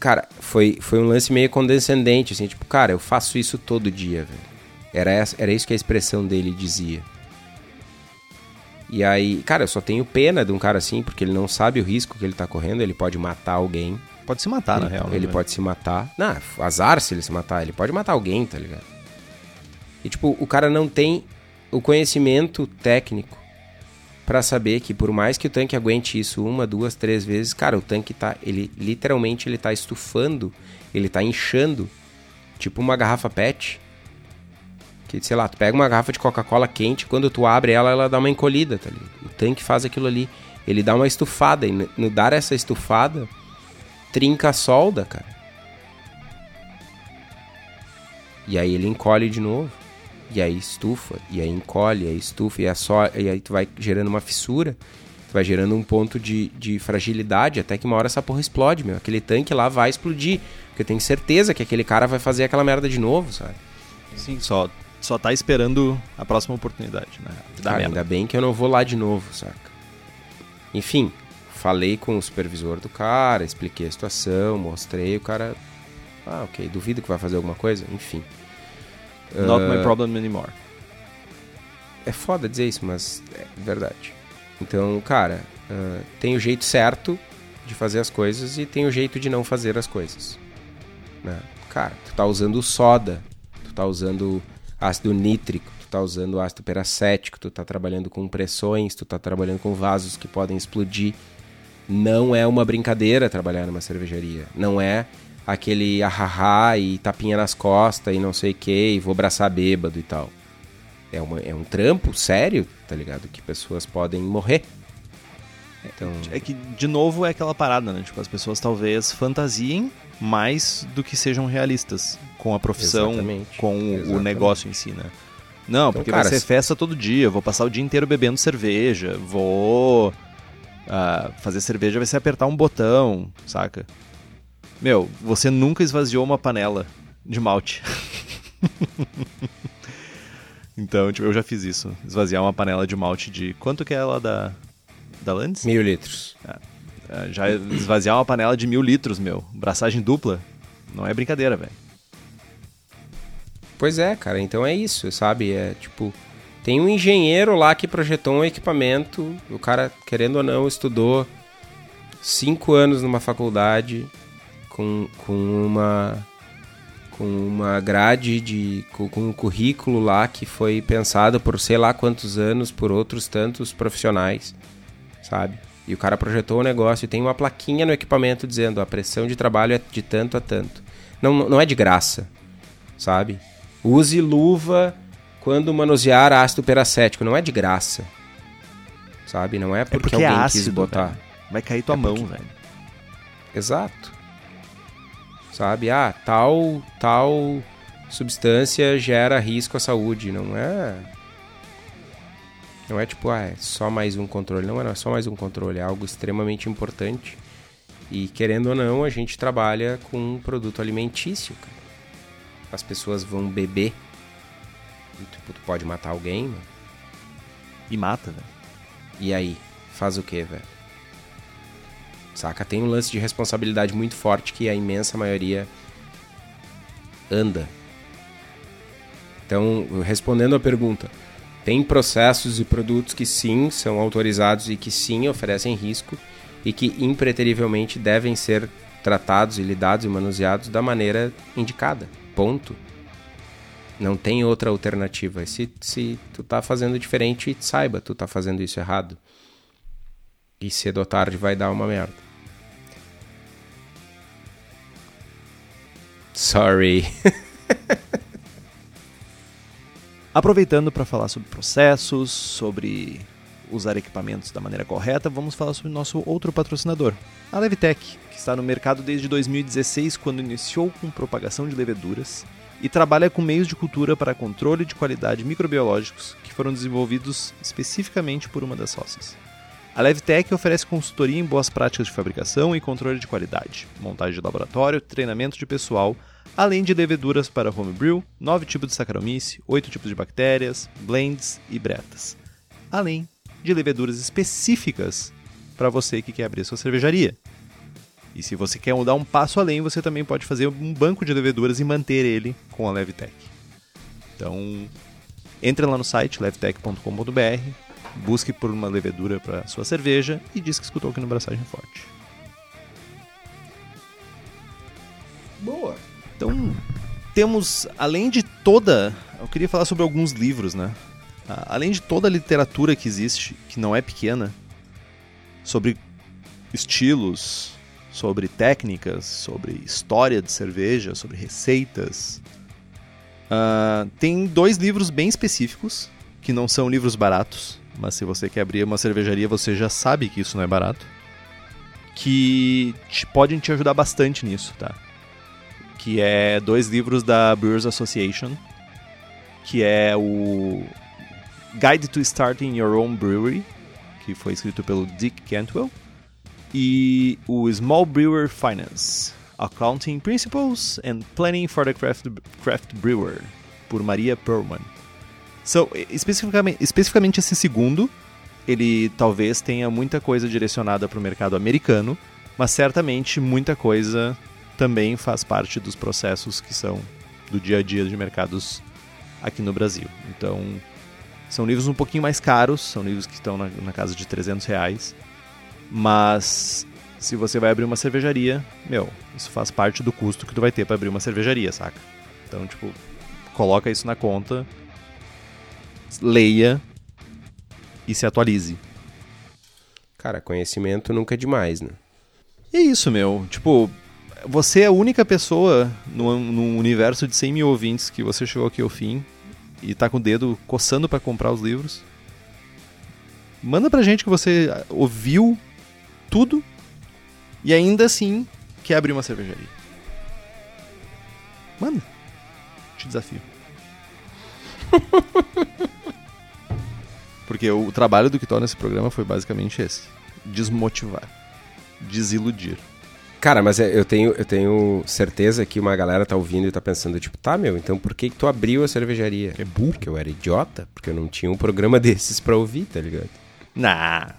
cara, foi, foi um lance meio condescendente, assim, tipo, cara, eu faço isso todo dia, velho. Era, essa, era isso que a expressão dele dizia. E aí, cara, eu só tenho pena de um cara assim, porque ele não sabe o risco que ele tá correndo, ele pode matar alguém. Pode se matar, ele, na real. Ele né? pode se matar. Não, azar se ele se matar, ele pode matar alguém, tá ligado? E tipo, o cara não tem o conhecimento técnico para saber que por mais que o tanque aguente isso uma, duas, três vezes, cara, o tanque tá, ele literalmente ele tá estufando, ele tá inchando, tipo uma garrafa PET. Que, sei lá, tu pega uma garrafa de Coca-Cola quente, quando tu abre ela, ela dá uma encolhida, tá ligado? O tanque faz aquilo ali, ele dá uma estufada, e no dar essa estufada, trinca a solda, cara. E aí ele encolhe de novo e aí estufa, e aí encolhe, e aí estufa, e, é só, e aí tu vai gerando uma fissura, tu vai gerando um ponto de, de fragilidade, até que uma hora essa porra explode, meu. Aquele tanque lá vai explodir, porque eu tenho certeza que aquele cara vai fazer aquela merda de novo, sabe? Sim, só, só tá esperando a próxima oportunidade, né? Cara, ainda bem que eu não vou lá de novo, saca? Enfim, falei com o supervisor do cara, expliquei a situação, mostrei, o cara... Ah, ok, duvido que vai fazer alguma coisa? Enfim... Not uh, my problem anymore. É foda dizer isso, mas é verdade. Então, cara, uh, tem o jeito certo de fazer as coisas e tem o jeito de não fazer as coisas. Né? Cara, tu tá usando soda, tu tá usando ácido nítrico, tu tá usando ácido peracético, tu tá trabalhando com pressões, tu tá trabalhando com vasos que podem explodir. Não é uma brincadeira trabalhar numa cervejaria. Não é aquele ahahá e tapinha nas costas e não sei o que, e vou abraçar bêbado e tal. É, uma, é um trampo sério, tá ligado? Que pessoas podem morrer. Então... É que, de novo, é aquela parada, né? Tipo, as pessoas talvez fantasiem mais do que sejam realistas com a profissão, Exatamente. com Exatamente. o negócio em si, né? Não, então, porque cara, vai ser festa todo dia, vou passar o dia inteiro bebendo cerveja, vou uh, fazer cerveja vai ser apertar um botão, saca? Meu, você nunca esvaziou uma panela de malte. então, tipo, eu já fiz isso. Esvaziar uma panela de malte de. Quanto que é ela da. Da Landes? Mil litros. É, já esvaziar uma panela de mil litros, meu. Braçagem dupla. Não é brincadeira, velho. Pois é, cara. Então é isso, sabe? É tipo. Tem um engenheiro lá que projetou um equipamento. O cara, querendo ou não, estudou cinco anos numa faculdade com, com uma com uma grade de com, com um currículo lá que foi pensado por sei lá quantos anos por outros tantos profissionais, sabe? E o cara projetou o negócio e tem uma plaquinha no equipamento dizendo a pressão de trabalho é de tanto a tanto. Não, não é de graça, sabe? Use luva quando manusear ácido peracético, não é de graça. Sabe? Não é porque, é porque alguém é ácido, quis botar. Vai cair tua é mão, porque... velho. Exato sabe? Ah, tal, tal substância gera risco à saúde. Não é. Não é tipo, ah, é só mais um controle. Não é, não, é só mais um controle. É algo extremamente importante. E querendo ou não, a gente trabalha com um produto alimentício, cara. As pessoas vão beber. E tipo, tu pode matar alguém, mano. E mata, velho. E aí? Faz o que, velho? Saca? Tem um lance de responsabilidade muito forte que a imensa maioria anda. Então, respondendo a pergunta, tem processos e produtos que sim são autorizados e que sim oferecem risco e que impreterivelmente devem ser tratados e lidados e manuseados da maneira indicada. Ponto. Não tem outra alternativa. Se, se tu tá fazendo diferente, saiba, tu tá fazendo isso errado. E cedo ou tarde vai dar uma merda. Sorry. Aproveitando para falar sobre processos, sobre usar equipamentos da maneira correta, vamos falar sobre nosso outro patrocinador, a Levitec, que está no mercado desde 2016, quando iniciou com propagação de leveduras e trabalha com meios de cultura para controle de qualidade microbiológicos que foram desenvolvidos especificamente por uma das sócias. A Levtech oferece consultoria em boas práticas de fabricação e controle de qualidade, montagem de laboratório, treinamento de pessoal, além de leveduras para homebrew, nove tipos de Saccharomyces, oito tipos de bactérias, blends e bretas, além de leveduras específicas para você que quer abrir sua cervejaria. E se você quer dar um passo além, você também pode fazer um banco de leveduras e manter ele com a Levtech. Então, entre lá no site levtech.com.br, busque por uma levedura para sua cerveja e diz que escutou aqui no Braçagem Forte. Boa. Então, temos, além de toda. Eu queria falar sobre alguns livros, né? Além de toda a literatura que existe, que não é pequena, sobre estilos, sobre técnicas, sobre história de cerveja, sobre receitas. Uh, tem dois livros bem específicos, que não são livros baratos, mas se você quer abrir uma cervejaria, você já sabe que isso não é barato. Que te, podem te ajudar bastante nisso, tá? Que é dois livros da Brewers Association, que é o Guide to Starting Your Own Brewery, que foi escrito pelo Dick Cantwell, e o Small Brewer Finance, Accounting Principles and Planning for the Craft, Craft Brewer, por Maria Perlman. São, especificamente, especificamente esse segundo, ele talvez tenha muita coisa direcionada para o mercado americano, mas certamente muita coisa também faz parte dos processos que são do dia a dia de mercados aqui no Brasil. Então, são livros um pouquinho mais caros, são livros que estão na, na casa de 300 reais, mas se você vai abrir uma cervejaria, meu, isso faz parte do custo que tu vai ter para abrir uma cervejaria, saca? Então, tipo, coloca isso na conta, leia e se atualize. Cara, conhecimento nunca é demais, né? E é isso, meu. Tipo, você é a única pessoa no, no universo de 100 mil ouvintes que você chegou aqui ao fim e tá com o dedo coçando para comprar os livros. Manda pra gente que você ouviu tudo e ainda assim quer abrir uma cervejaria. Manda. Te desafio. Porque o trabalho do que torna esse programa foi basicamente esse: desmotivar, desiludir. Cara, mas é, eu tenho, eu tenho certeza que uma galera tá ouvindo e tá pensando, tipo, tá, meu, então por que, que tu abriu a cervejaria? É burro. Porque eu era idiota? Porque eu não tinha um programa desses pra ouvir, tá ligado? Nah.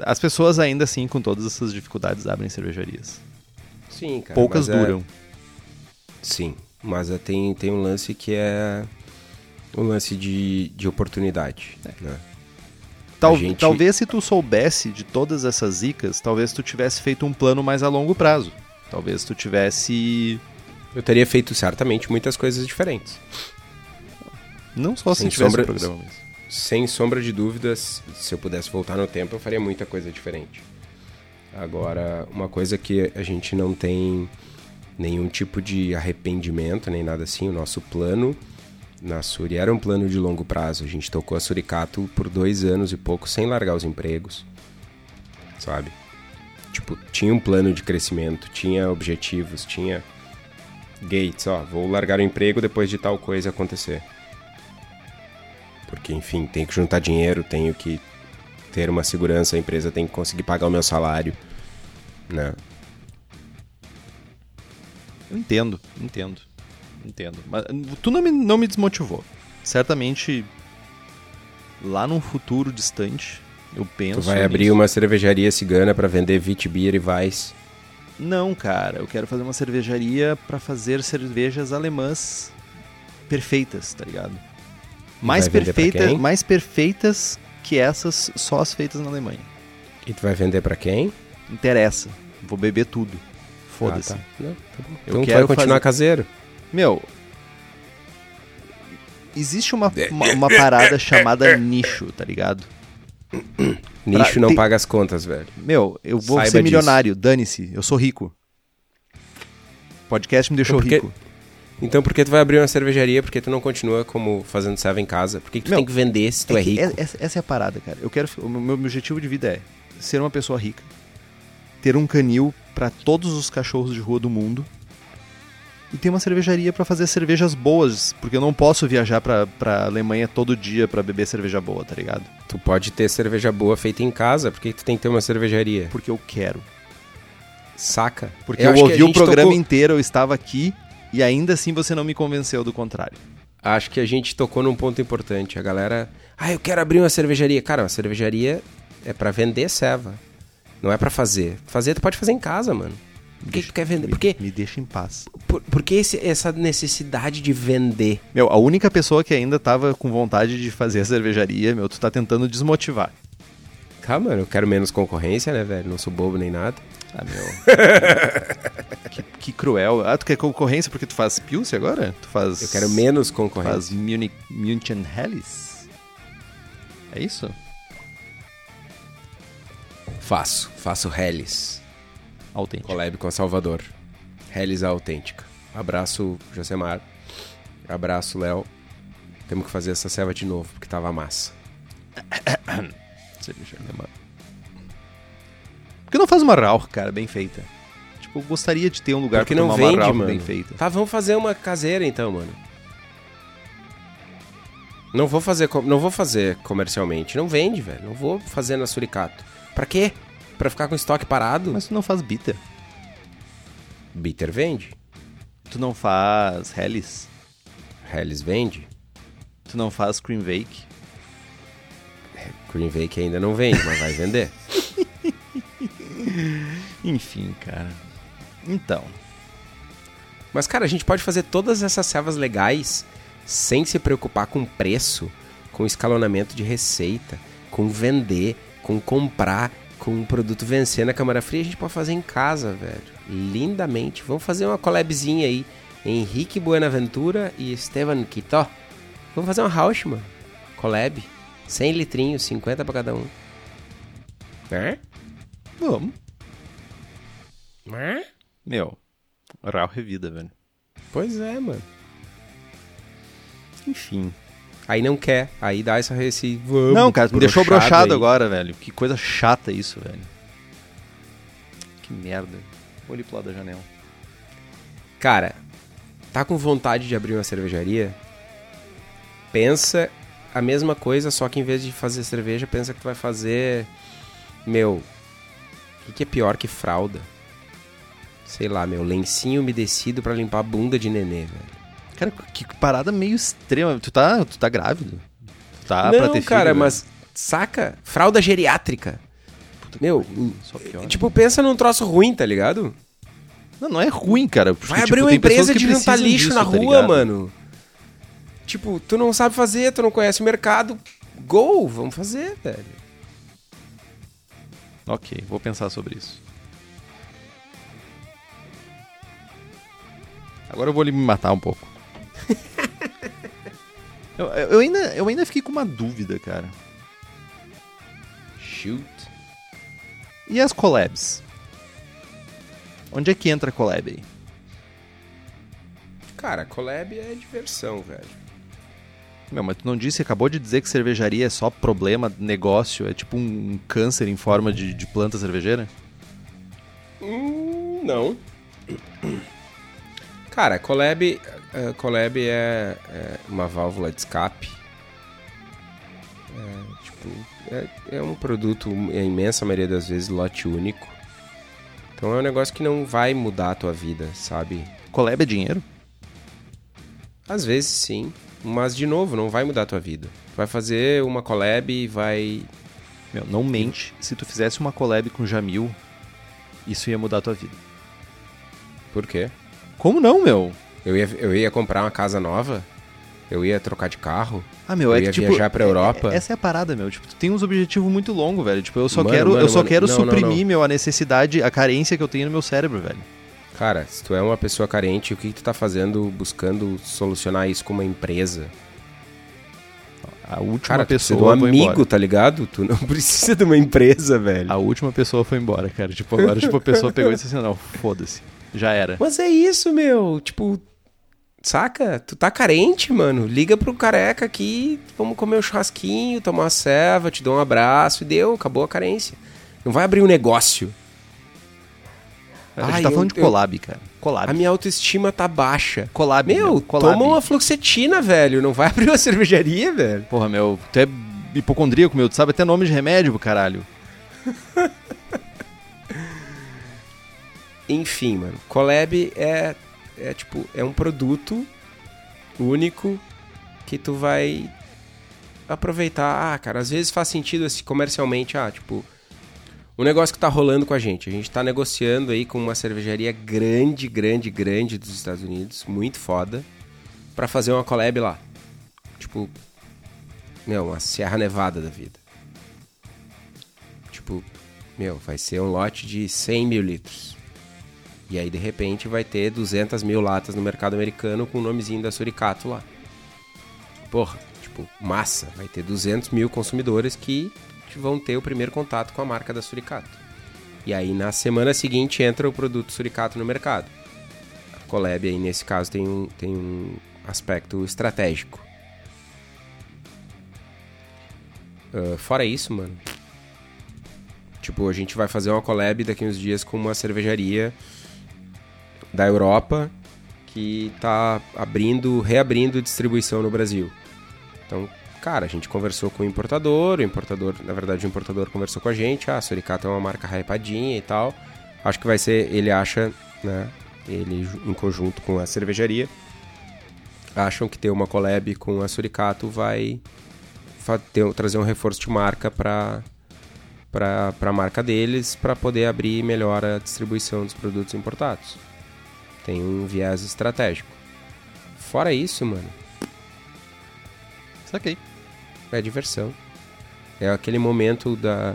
As pessoas ainda assim, com todas essas dificuldades, abrem cervejarias. Sim, cara. Poucas é- duram. Sim, mas é, tem, tem um lance que é um lance de, de oportunidade, né? Tal- gente- Talvez se tu soubesse de todas essas zicas, talvez tu tivesse feito um plano mais a longo prazo. Talvez tu tivesse. Eu teria feito certamente muitas coisas diferentes. Não só se Sem tivesse sombra- um programa mesmo. Sem sombra de dúvidas, se eu pudesse voltar no tempo, eu faria muita coisa diferente. Agora, uma coisa que a gente não tem nenhum tipo de arrependimento, nem nada assim, o nosso plano na Suri era um plano de longo prazo. A gente tocou a Suricato por dois anos e pouco sem largar os empregos, sabe? Tipo, tinha um plano de crescimento, tinha objetivos, tinha gates, ó, vou largar o emprego depois de tal coisa acontecer. Porque, enfim, tenho que juntar dinheiro, tenho que ter uma segurança, a empresa tem que conseguir pagar o meu salário, né? Eu entendo, entendo. Entendo. Mas tu não me, não me desmotivou. Certamente, lá num futuro distante, eu penso. Tu vai abrir nisso. uma cervejaria cigana pra vender Witbier e Weiss. Não, cara, eu quero fazer uma cervejaria pra fazer cervejas alemãs perfeitas, tá ligado? Mais perfeitas, mais perfeitas que essas só as feitas na Alemanha. E tu vai vender pra quem? Interessa. Vou beber tudo. Foda-se. Ah, tá. Não, tá. Eu Então quero vai continuar fazer- caseiro. Meu, existe uma, uma, uma parada chamada nicho, tá ligado? Nicho não tem- paga as contas, velho. Meu, eu vou Saiba ser milionário, dane-se, eu sou rico. Podcast me deixou Então, porque- rico. Então por que tu vai abrir uma cervejaria? Porque tu não continua como fazendo serva em casa? Por que, que tu Meu, tem que vender se tu é, que rico? é- Essa, essa é a parada, cara. Eu quero. O meu, meu objetivo de vida é ser uma pessoa rica, ter um canil pra todos os cachorros de rua do mundo e ter uma cervejaria pra fazer cervejas boas, porque eu não posso viajar pra, pra Alemanha todo dia pra beber cerveja boa, tá ligado? Tu pode ter cerveja boa feita em casa, por que tu tem que ter uma cervejaria? Porque eu quero. Saca? Porque eu, a ouvi o programa tocou- inteiro, eu estava aqui e ainda assim você não me convenceu do contrário. Acho que a gente tocou num ponto importante. A galera, ah, eu quero abrir uma cervejaria. Cara, uma cervejaria é pra vender ceva. Não é pra fazer. Fazer tu pode fazer em casa, mano. Por que, que tu quer vender? Me- Por que, Me deixa em paz. por, por que esse- essa necessidade de vender? Meu, a única pessoa que ainda tava com vontade de fazer a cervejaria, meu, tu tá tentando desmotivar. Calma, eu quero menos concorrência, né, velho? Não sou bobo nem nada. Ah, meu. que, que cruel. Ah, tu quer concorrência porque tu faz Pilce agora? Tu faz. Eu quero menos Faz concorrência. Munich, München Helles? É isso? Faço. Faço Hellis. Autêntico. Collab com a Salvador. Hellis a autêntica. Abraço, Josemar. Abraço, Léo. Temos que fazer essa ceva de novo, porque tava massa. Por que não faz uma Rauch, cara, bem feita? Tipo, eu gostaria de ter um lugar Porque pra não tomar uma vende, Rauch mano. bem feita. Tá, vamos fazer uma caseira então, mano. Não vou fazer, não vou fazer comercialmente. Não vende, velho. Não vou fazer na Suricato. Pra quê? Pra ficar com estoque parado? Mas tu não faz bitter. Bitter vende. Tu não faz Helles. Hellis vende. Tu não faz Cream Bake. Green Vake ainda não vende, mas vai vender. Enfim, cara. Então. Mas, cara, a gente pode fazer todas essas servas legais sem se preocupar com preço, com escalonamento de receita, com vender, com comprar, com o produto vencer na câmara fria. A gente pode fazer em casa, velho. Lindamente. Vamos fazer uma collabzinha aí Henrique Buenaventura e Esteban Quitó. Vamos fazer uma house, mano. Collab. 100 litrinhos, 50 pra cada um. É? Vamos. É? Meu, Real Revida, velho. Pois é, mano. Enfim. Aí não quer, aí dá essa esse vamos. Não, cara, me deixou brochado aí. agora, velho. Que coisa chata isso, velho. Que merda. Vou ali pro lado da janela. Cara, tá com vontade de abrir uma cervejaria? Pensa a mesma coisa, só que em vez de fazer cerveja, pensa que tu vai fazer. Meu. O que, que é pior que fralda? Sei lá, meu, lencinho umedecido pra limpar a bunda de nenê, velho. Cara, que parada meio extrema. Tu tá, tu tá grávido? Tu tá Não, pra ter filho, cara, velho? mas saca? Fralda geriátrica. Meu, Só pior. tipo, pensa num troço ruim, tá ligado? Não, não é ruim, cara. porque, Vai tipo, abrir uma empresa de juntar lixo disso, na tá rua, ligado? mano. Tipo, tu não sabe fazer, tu não conhece o mercado. Go, vamos fazer, velho. Ok, vou pensar sobre isso. Agora eu vou ali me matar um pouco. Eu, eu ainda, eu ainda fiquei com uma dúvida, cara. Shoot. E as collabs? Onde é que entra a collab aí? Cara, collab é diversão, velho. Meu, mas tu não disse, acabou de dizer que cervejaria é só problema, negócio, é tipo um câncer em forma de, de planta cervejeira? Hum, não. Cara, collab, collab é, é uma válvula de escape. É, tipo, é, é um produto, a imensa maioria das vezes, lote único. Então é um negócio que não vai mudar a tua vida, sabe? Collab é dinheiro? Às vezes sim, mas de novo, não vai mudar a tua vida. Tu vai fazer uma collab e vai. Meu, não mente. Se tu fizesse uma collab com o Jamil, isso ia mudar a tua vida. Por quê? Como não, meu? Eu ia, eu ia comprar uma casa nova? Eu ia trocar de carro? Ah, meu, Eu é ia que tipo. viajar pra é- Europa? é- essa é a parada, meu. Tipo, tu tem uns objetivos muito longos, velho. Tipo, eu só Mano, quero, mano, eu só mano. quero Não, não, suprimir, não. meu, a necessidade, a carência que eu tenho no meu cérebro, velho. Cara, se tu é uma pessoa carente, o que, que tu tá fazendo buscando solucionar isso com uma empresa? A última Cara, tu precisa pessoa de um amigo, embora. tá ligado? Tu não precisa de uma empresa, velho. A última pessoa foi embora, cara. Tipo, agora tipo, a pessoa pegou e disse assim, não, foda-se. Já era. Mas é isso, meu. Tipo, saca? Tu tá carente, mano. Liga pro careca aqui, vamos comer um churrasquinho, tomar uma ceva, te dou um abraço e deu, acabou a carência. Não vai abrir um negócio. A gente Ai, tá eu- falando de eu- collab, cara. Collab. A minha autoestima tá baixa. Collab, Meu, collab. toma uma fluoxetina, velho. Não vai abrir uma cervejaria, velho. Porra, meu, tu é hipocondríaco, meu. Tu sabe até nome de remédio, pro caralho. Enfim, mano. Collab é, é tipo, é um produto único que tu vai aproveitar. Ah, cara, às vezes faz sentido assim, comercialmente, ah, tipo, o negócio que tá rolando com a gente. A gente tá negociando aí com uma cervejaria grande, grande, grande dos Estados Unidos, muito foda, pra fazer uma collab lá. Tipo, meu, uma Serra Nevada da vida. Tipo, meu, vai ser um lote de 100 mil litros. E aí, de repente, vai ter 200 mil latas no mercado americano com o nomezinho da Suricato lá. Porra, tipo, massa. Vai ter 200 mil consumidores que vão ter o primeiro contato com a marca da Suricato. E aí, na semana seguinte, entra o produto Suricato no mercado. A Collab aí, nesse caso, tem um, tem um aspecto estratégico. Ah, fora isso, mano. Tipo, a gente vai fazer uma collab daqui uns dias com uma cervejaria da Europa que tá abrindo, reabrindo distribuição no Brasil. Então, cara, a gente conversou com o importador, o importador, na verdade, o importador conversou com a gente, ah, a Suricato é uma marca hypadinha e tal. Acho que vai ser, ele acha, né, ele em conjunto com a cervejaria, acham que ter uma collab com a Suricato vai ter- trazer um reforço de marca para para a marca deles para poder abrir melhor a distribuição dos produtos importados. Tem um viés estratégico. Fora isso, mano, Saquei. é diversão. É aquele momento da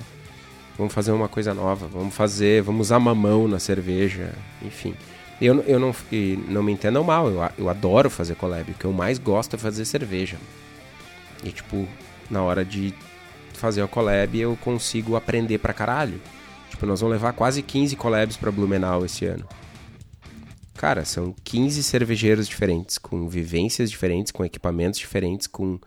vamos fazer uma coisa nova, vamos fazer, vamos usar mamão na cerveja, enfim. Eu, eu não, não me entendam mal, eu, eu adoro fazer collab. O que eu mais gosto é fazer cerveja. E, tipo, na hora de fazer a collab, eu consigo aprender pra caralho. Tipo, nós vamos levar quase 15 collabs pra Blumenau esse ano. Cara, são 15 cervejeiros diferentes, com vivências diferentes, com equipamentos diferentes, com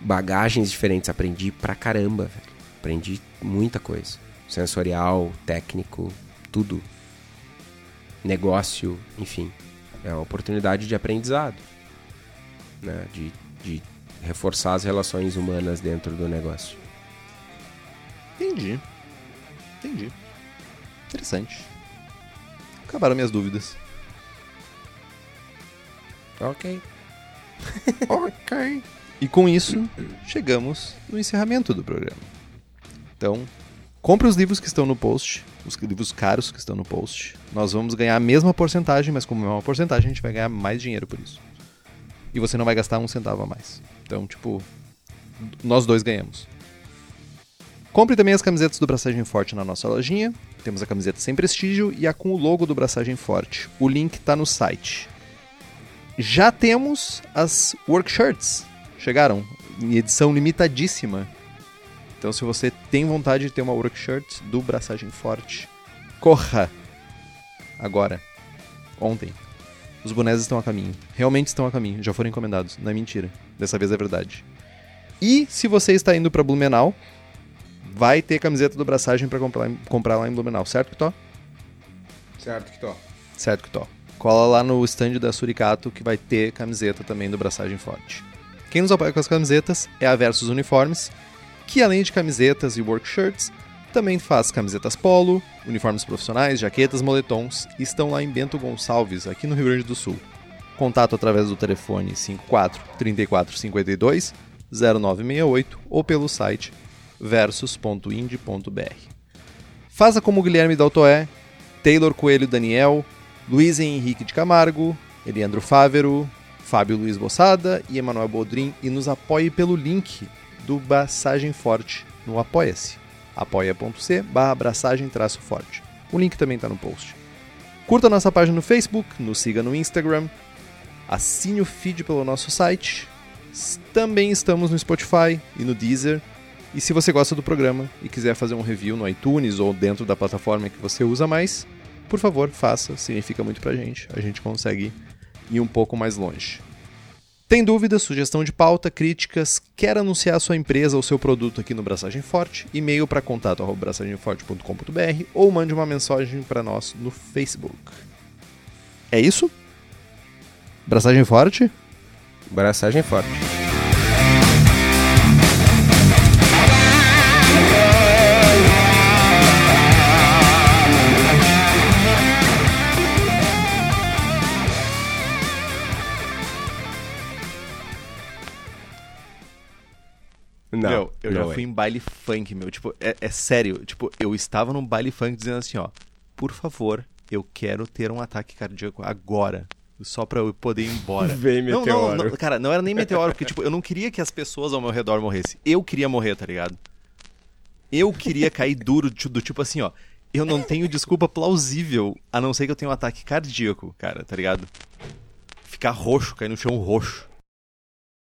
bagagens diferentes. Aprendi pra caramba, velho. Aprendi muita coisa. Sensorial, técnico, tudo. Negócio, enfim. É uma oportunidade de aprendizado. Né? De, de reforçar as relações humanas dentro do negócio. Entendi. Entendi. Interessante. Acabaram minhas dúvidas. Ok. ok. E com isso, chegamos no encerramento do programa. Então, compre os livros que estão no post, os livros caros que estão no post. Nós vamos ganhar a mesma porcentagem, mas como é uma porcentagem, a gente vai ganhar mais dinheiro por isso. E você não vai gastar um centavo a mais. Então, tipo, nós dois ganhamos. Compre também as camisetas do Braçagem Forte na nossa lojinha. Temos a camiseta sem prestígio e a com o logo do Braçagem Forte. O link está no site. Já temos as workshirts. Chegaram em edição limitadíssima. Então, se você tem vontade de ter uma workshirt do Braçagem Forte, corra! Agora. Ontem. Os bonés estão a caminho. Realmente estão a caminho. Já foram encomendados. Não é mentira. Dessa vez é verdade. E se você está indo para Blumenau, vai ter camiseta do Braçagem para comprar, comprar lá em Blumenau, certo, Kitó? Certo que tô. Certo, Kitó. Cola lá no stand da Suricato que vai ter camiseta também do Braçagem Forte. Quem nos apoia com as camisetas é a Versus Uniformes, que além de camisetas e workshirts, também faz camisetas polo, uniformes profissionais, jaquetas, moletons e estão lá em Bento Gonçalves, aqui no Rio Grande do Sul. Contato através do telefone 54 34 52 0968 ou pelo site versus.ind.br. Faça como Guilherme Daltoé, Taylor Coelho Daniel, Luiz Henrique de Camargo, Eliandro Fávero, Fábio Luiz Bossada e Emanuel Bodrim e nos apoie pelo link do Braçagem Forte no Apoia-se. apoia.c barra forte. O link também está no post. Curta nossa página no Facebook, nos siga no Instagram, assine o feed pelo nosso site. Também estamos no Spotify e no Deezer. E se você gosta do programa e quiser fazer um review no iTunes ou dentro da plataforma que você usa mais, por favor, faça, significa muito pra gente. A gente consegue ir um pouco mais longe. Tem dúvidas, sugestão de pauta, críticas, quer anunciar sua empresa ou seu produto aqui no Braçagem Forte? E-mail para contato@braçagemforte.com.br ou mande uma mensagem para nós no Facebook. É isso? Braçagem Forte? Braçagem forte. Não, meu, eu já não é. fui em baile funk, meu. Tipo, é, é sério. Tipo, eu estava num baile funk dizendo assim, ó. Por favor, eu quero ter um ataque cardíaco agora. Só pra eu poder ir embora. Vem, Não, não, meteoro. não, cara, não era nem meteoro, porque, tipo, eu não queria que as pessoas ao meu redor morressem. Eu queria morrer, tá ligado? Eu queria cair duro, ti- do tipo assim, ó. Eu não tenho desculpa plausível, a não ser que eu tenha um ataque cardíaco, cara, tá ligado? Ficar roxo, cair no chão roxo.